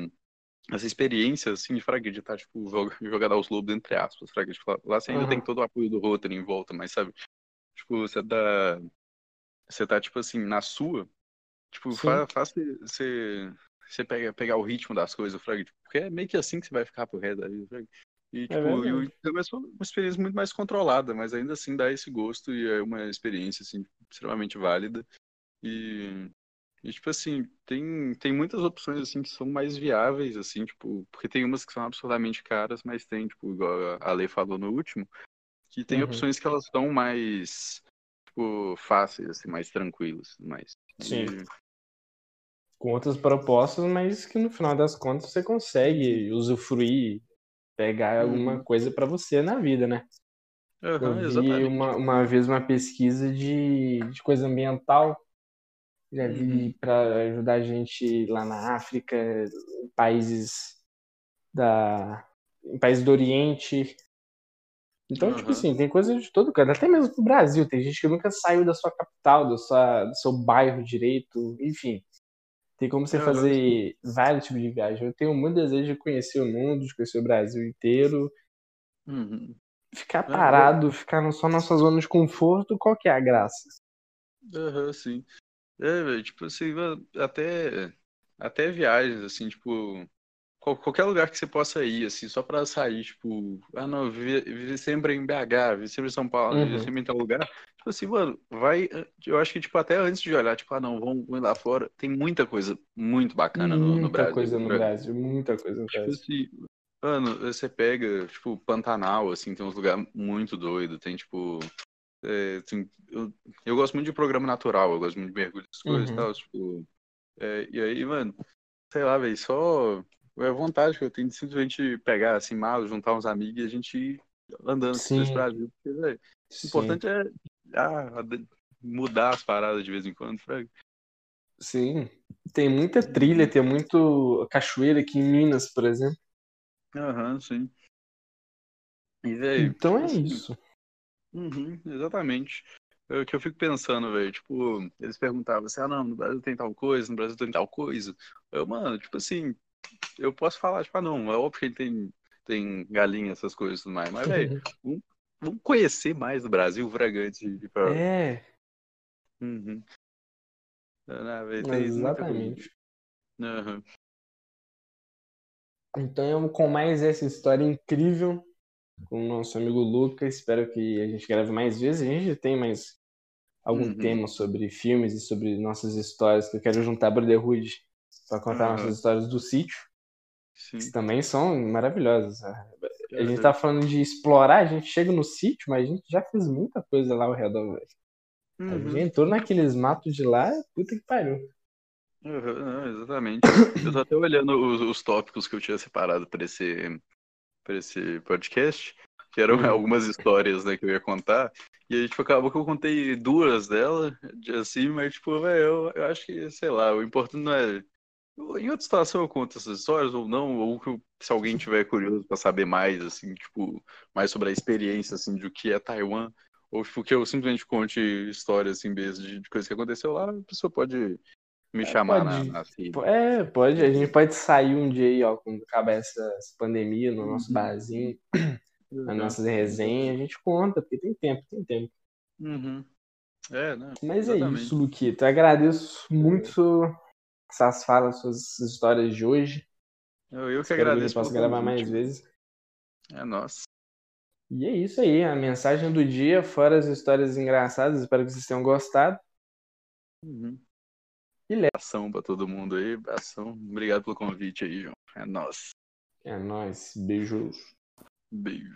essa experiência, assim, de fraga de estar, tipo, <laughs> jogar aos lobos, entre aspas, de falar. Lá você ainda uhum. tem todo o apoio do Rotary em volta, mas, sabe, tipo, você dá... Você tá, tipo assim, na sua, tipo, faz, faz você, você pega, pegar o ritmo das coisas, fraga, tipo, porque é meio que assim que você vai ficar pro resto da vida, fraga. E, é tipo, é eu, uma experiência muito mais controlada, mas ainda assim dá esse gosto e é uma experiência, assim, extremamente válida. E e, tipo assim, tem, tem muitas opções, assim, que são mais viáveis, assim, tipo, porque tem umas que são absurdamente caras, mas tem, tipo, igual a Lei falou no último, que tem uhum. opções que elas são mais, tipo, fáceis, assim, mais tranquilas, mais. Sim. E... Com outras propostas, mas que no final das contas você consegue usufruir, pegar uhum. alguma coisa para você na vida, né? Uhum, Eu vi uma, uma vez uma pesquisa de, de coisa ambiental já vi uhum. para ajudar a gente lá na África, em países da em países do Oriente. Então, uhum. tipo assim, tem coisa de todo canto, até mesmo pro Brasil. Tem gente que nunca saiu da sua capital, do, sua, do seu bairro direito, enfim. Tem como você uhum. fazer vários tipos de viagem. Eu tenho muito desejo de conhecer o mundo, de conhecer o Brasil inteiro. Uhum. Ficar parado, ficar só na sua zona de conforto, qual que é a graça? Aham, sim. É, velho, tipo assim, até, até viagens, assim, tipo, qualquer lugar que você possa ir, assim, só pra sair, tipo, ah, não, viver, sempre em BH, viver sempre em São Paulo, uhum. viver sempre em tal lugar. Tipo assim, mano, vai, eu acho que, tipo, até antes de olhar, tipo, ah, não, vamos, vamos lá fora, tem muita coisa muito bacana no, no Brasil. Muita coisa no Brasil, muita coisa no tipo Brasil. Assim, mano, você pega, tipo, Pantanal, assim, tem uns lugares muito doidos, tem, tipo, é, assim, eu, eu gosto muito de programa natural, eu gosto muito de mergulho das coisas uhum. e tal, tipo, é, e aí, mano, sei lá, velho, só é a vontade que eu tenho de simplesmente pegar, assim, mal, juntar uns amigos e a gente ir andando pelo Brasil, porque, velho, o importante é ah, mudar as paradas de vez em quando, fraga. Sim, tem muita trilha, tem muito cachoeira aqui em Minas, por exemplo. Aham, uhum, sim. E, véio, então é assim, isso. Uhum, exatamente. É o que eu fico pensando, velho, tipo, eles perguntavam assim, ah, não, no Brasil tem tal coisa, no Brasil tem tal coisa. Eu, mano, tipo assim, eu posso falar, tipo, ah, não, é óbvio que tem, tem galinha, essas coisas e tudo mais, mas, velho, vamos, vamos, conhecer mais do Brasil, Fragante. pra... É. Uhum. Não, véio, tem Exatamente. Uhum. Então, com mais essa história incrível, com o nosso amigo Lucas. Espero que a gente grave mais vezes. A gente tem mais algum uhum. tema sobre filmes e sobre nossas histórias que eu quero juntar Brotherhood para contar uhum. nossas histórias do sítio. que também são maravilhosas. A gente tá falando de explorar, a gente chega no sítio, mas a gente já fez muita coisa lá ao redor, velho. Uhum. A gente entrou naqueles matos de lá, puta que pariu. Uhum, não, exatamente. Eu tô até olhando os, os tópicos que eu tinha separado para esse, pra esse podcast, que eram uhum. algumas histórias né, que eu ia contar. E aí, tipo, acabou que eu contei duas delas, assim, mas, tipo, velho, eu, eu acho que, sei lá, o importante não é em outra situação eu conto essas histórias ou não, ou se alguém tiver curioso para saber mais, assim, tipo, mais sobre a experiência, assim, do que é Taiwan, ou tipo, que eu simplesmente conte histórias, assim, mesmo de, de coisa que aconteceu lá, a pessoa pode me é, chamar pode, na, na É, pode, a gente pode sair um dia aí, ó, quando acabar essa, essa pandemia no nosso uhum. barzinho, na nossa resenha, a gente conta, porque tem tempo, tem tempo. Uhum. É, né? Mas Exatamente. é isso, Luquito. Eu agradeço muito essas falas, suas histórias de hoje. Eu, eu que Espero agradeço. Que eu possa gravar mais vezes. É nossa. E é isso aí, a mensagem do dia, fora as histórias engraçadas. Espero que vocês tenham gostado. Uhum. E leva. Ação pra todo mundo aí. Ação. Obrigado pelo convite aí, João. É nóis. É nóis. Beijos. Beijo.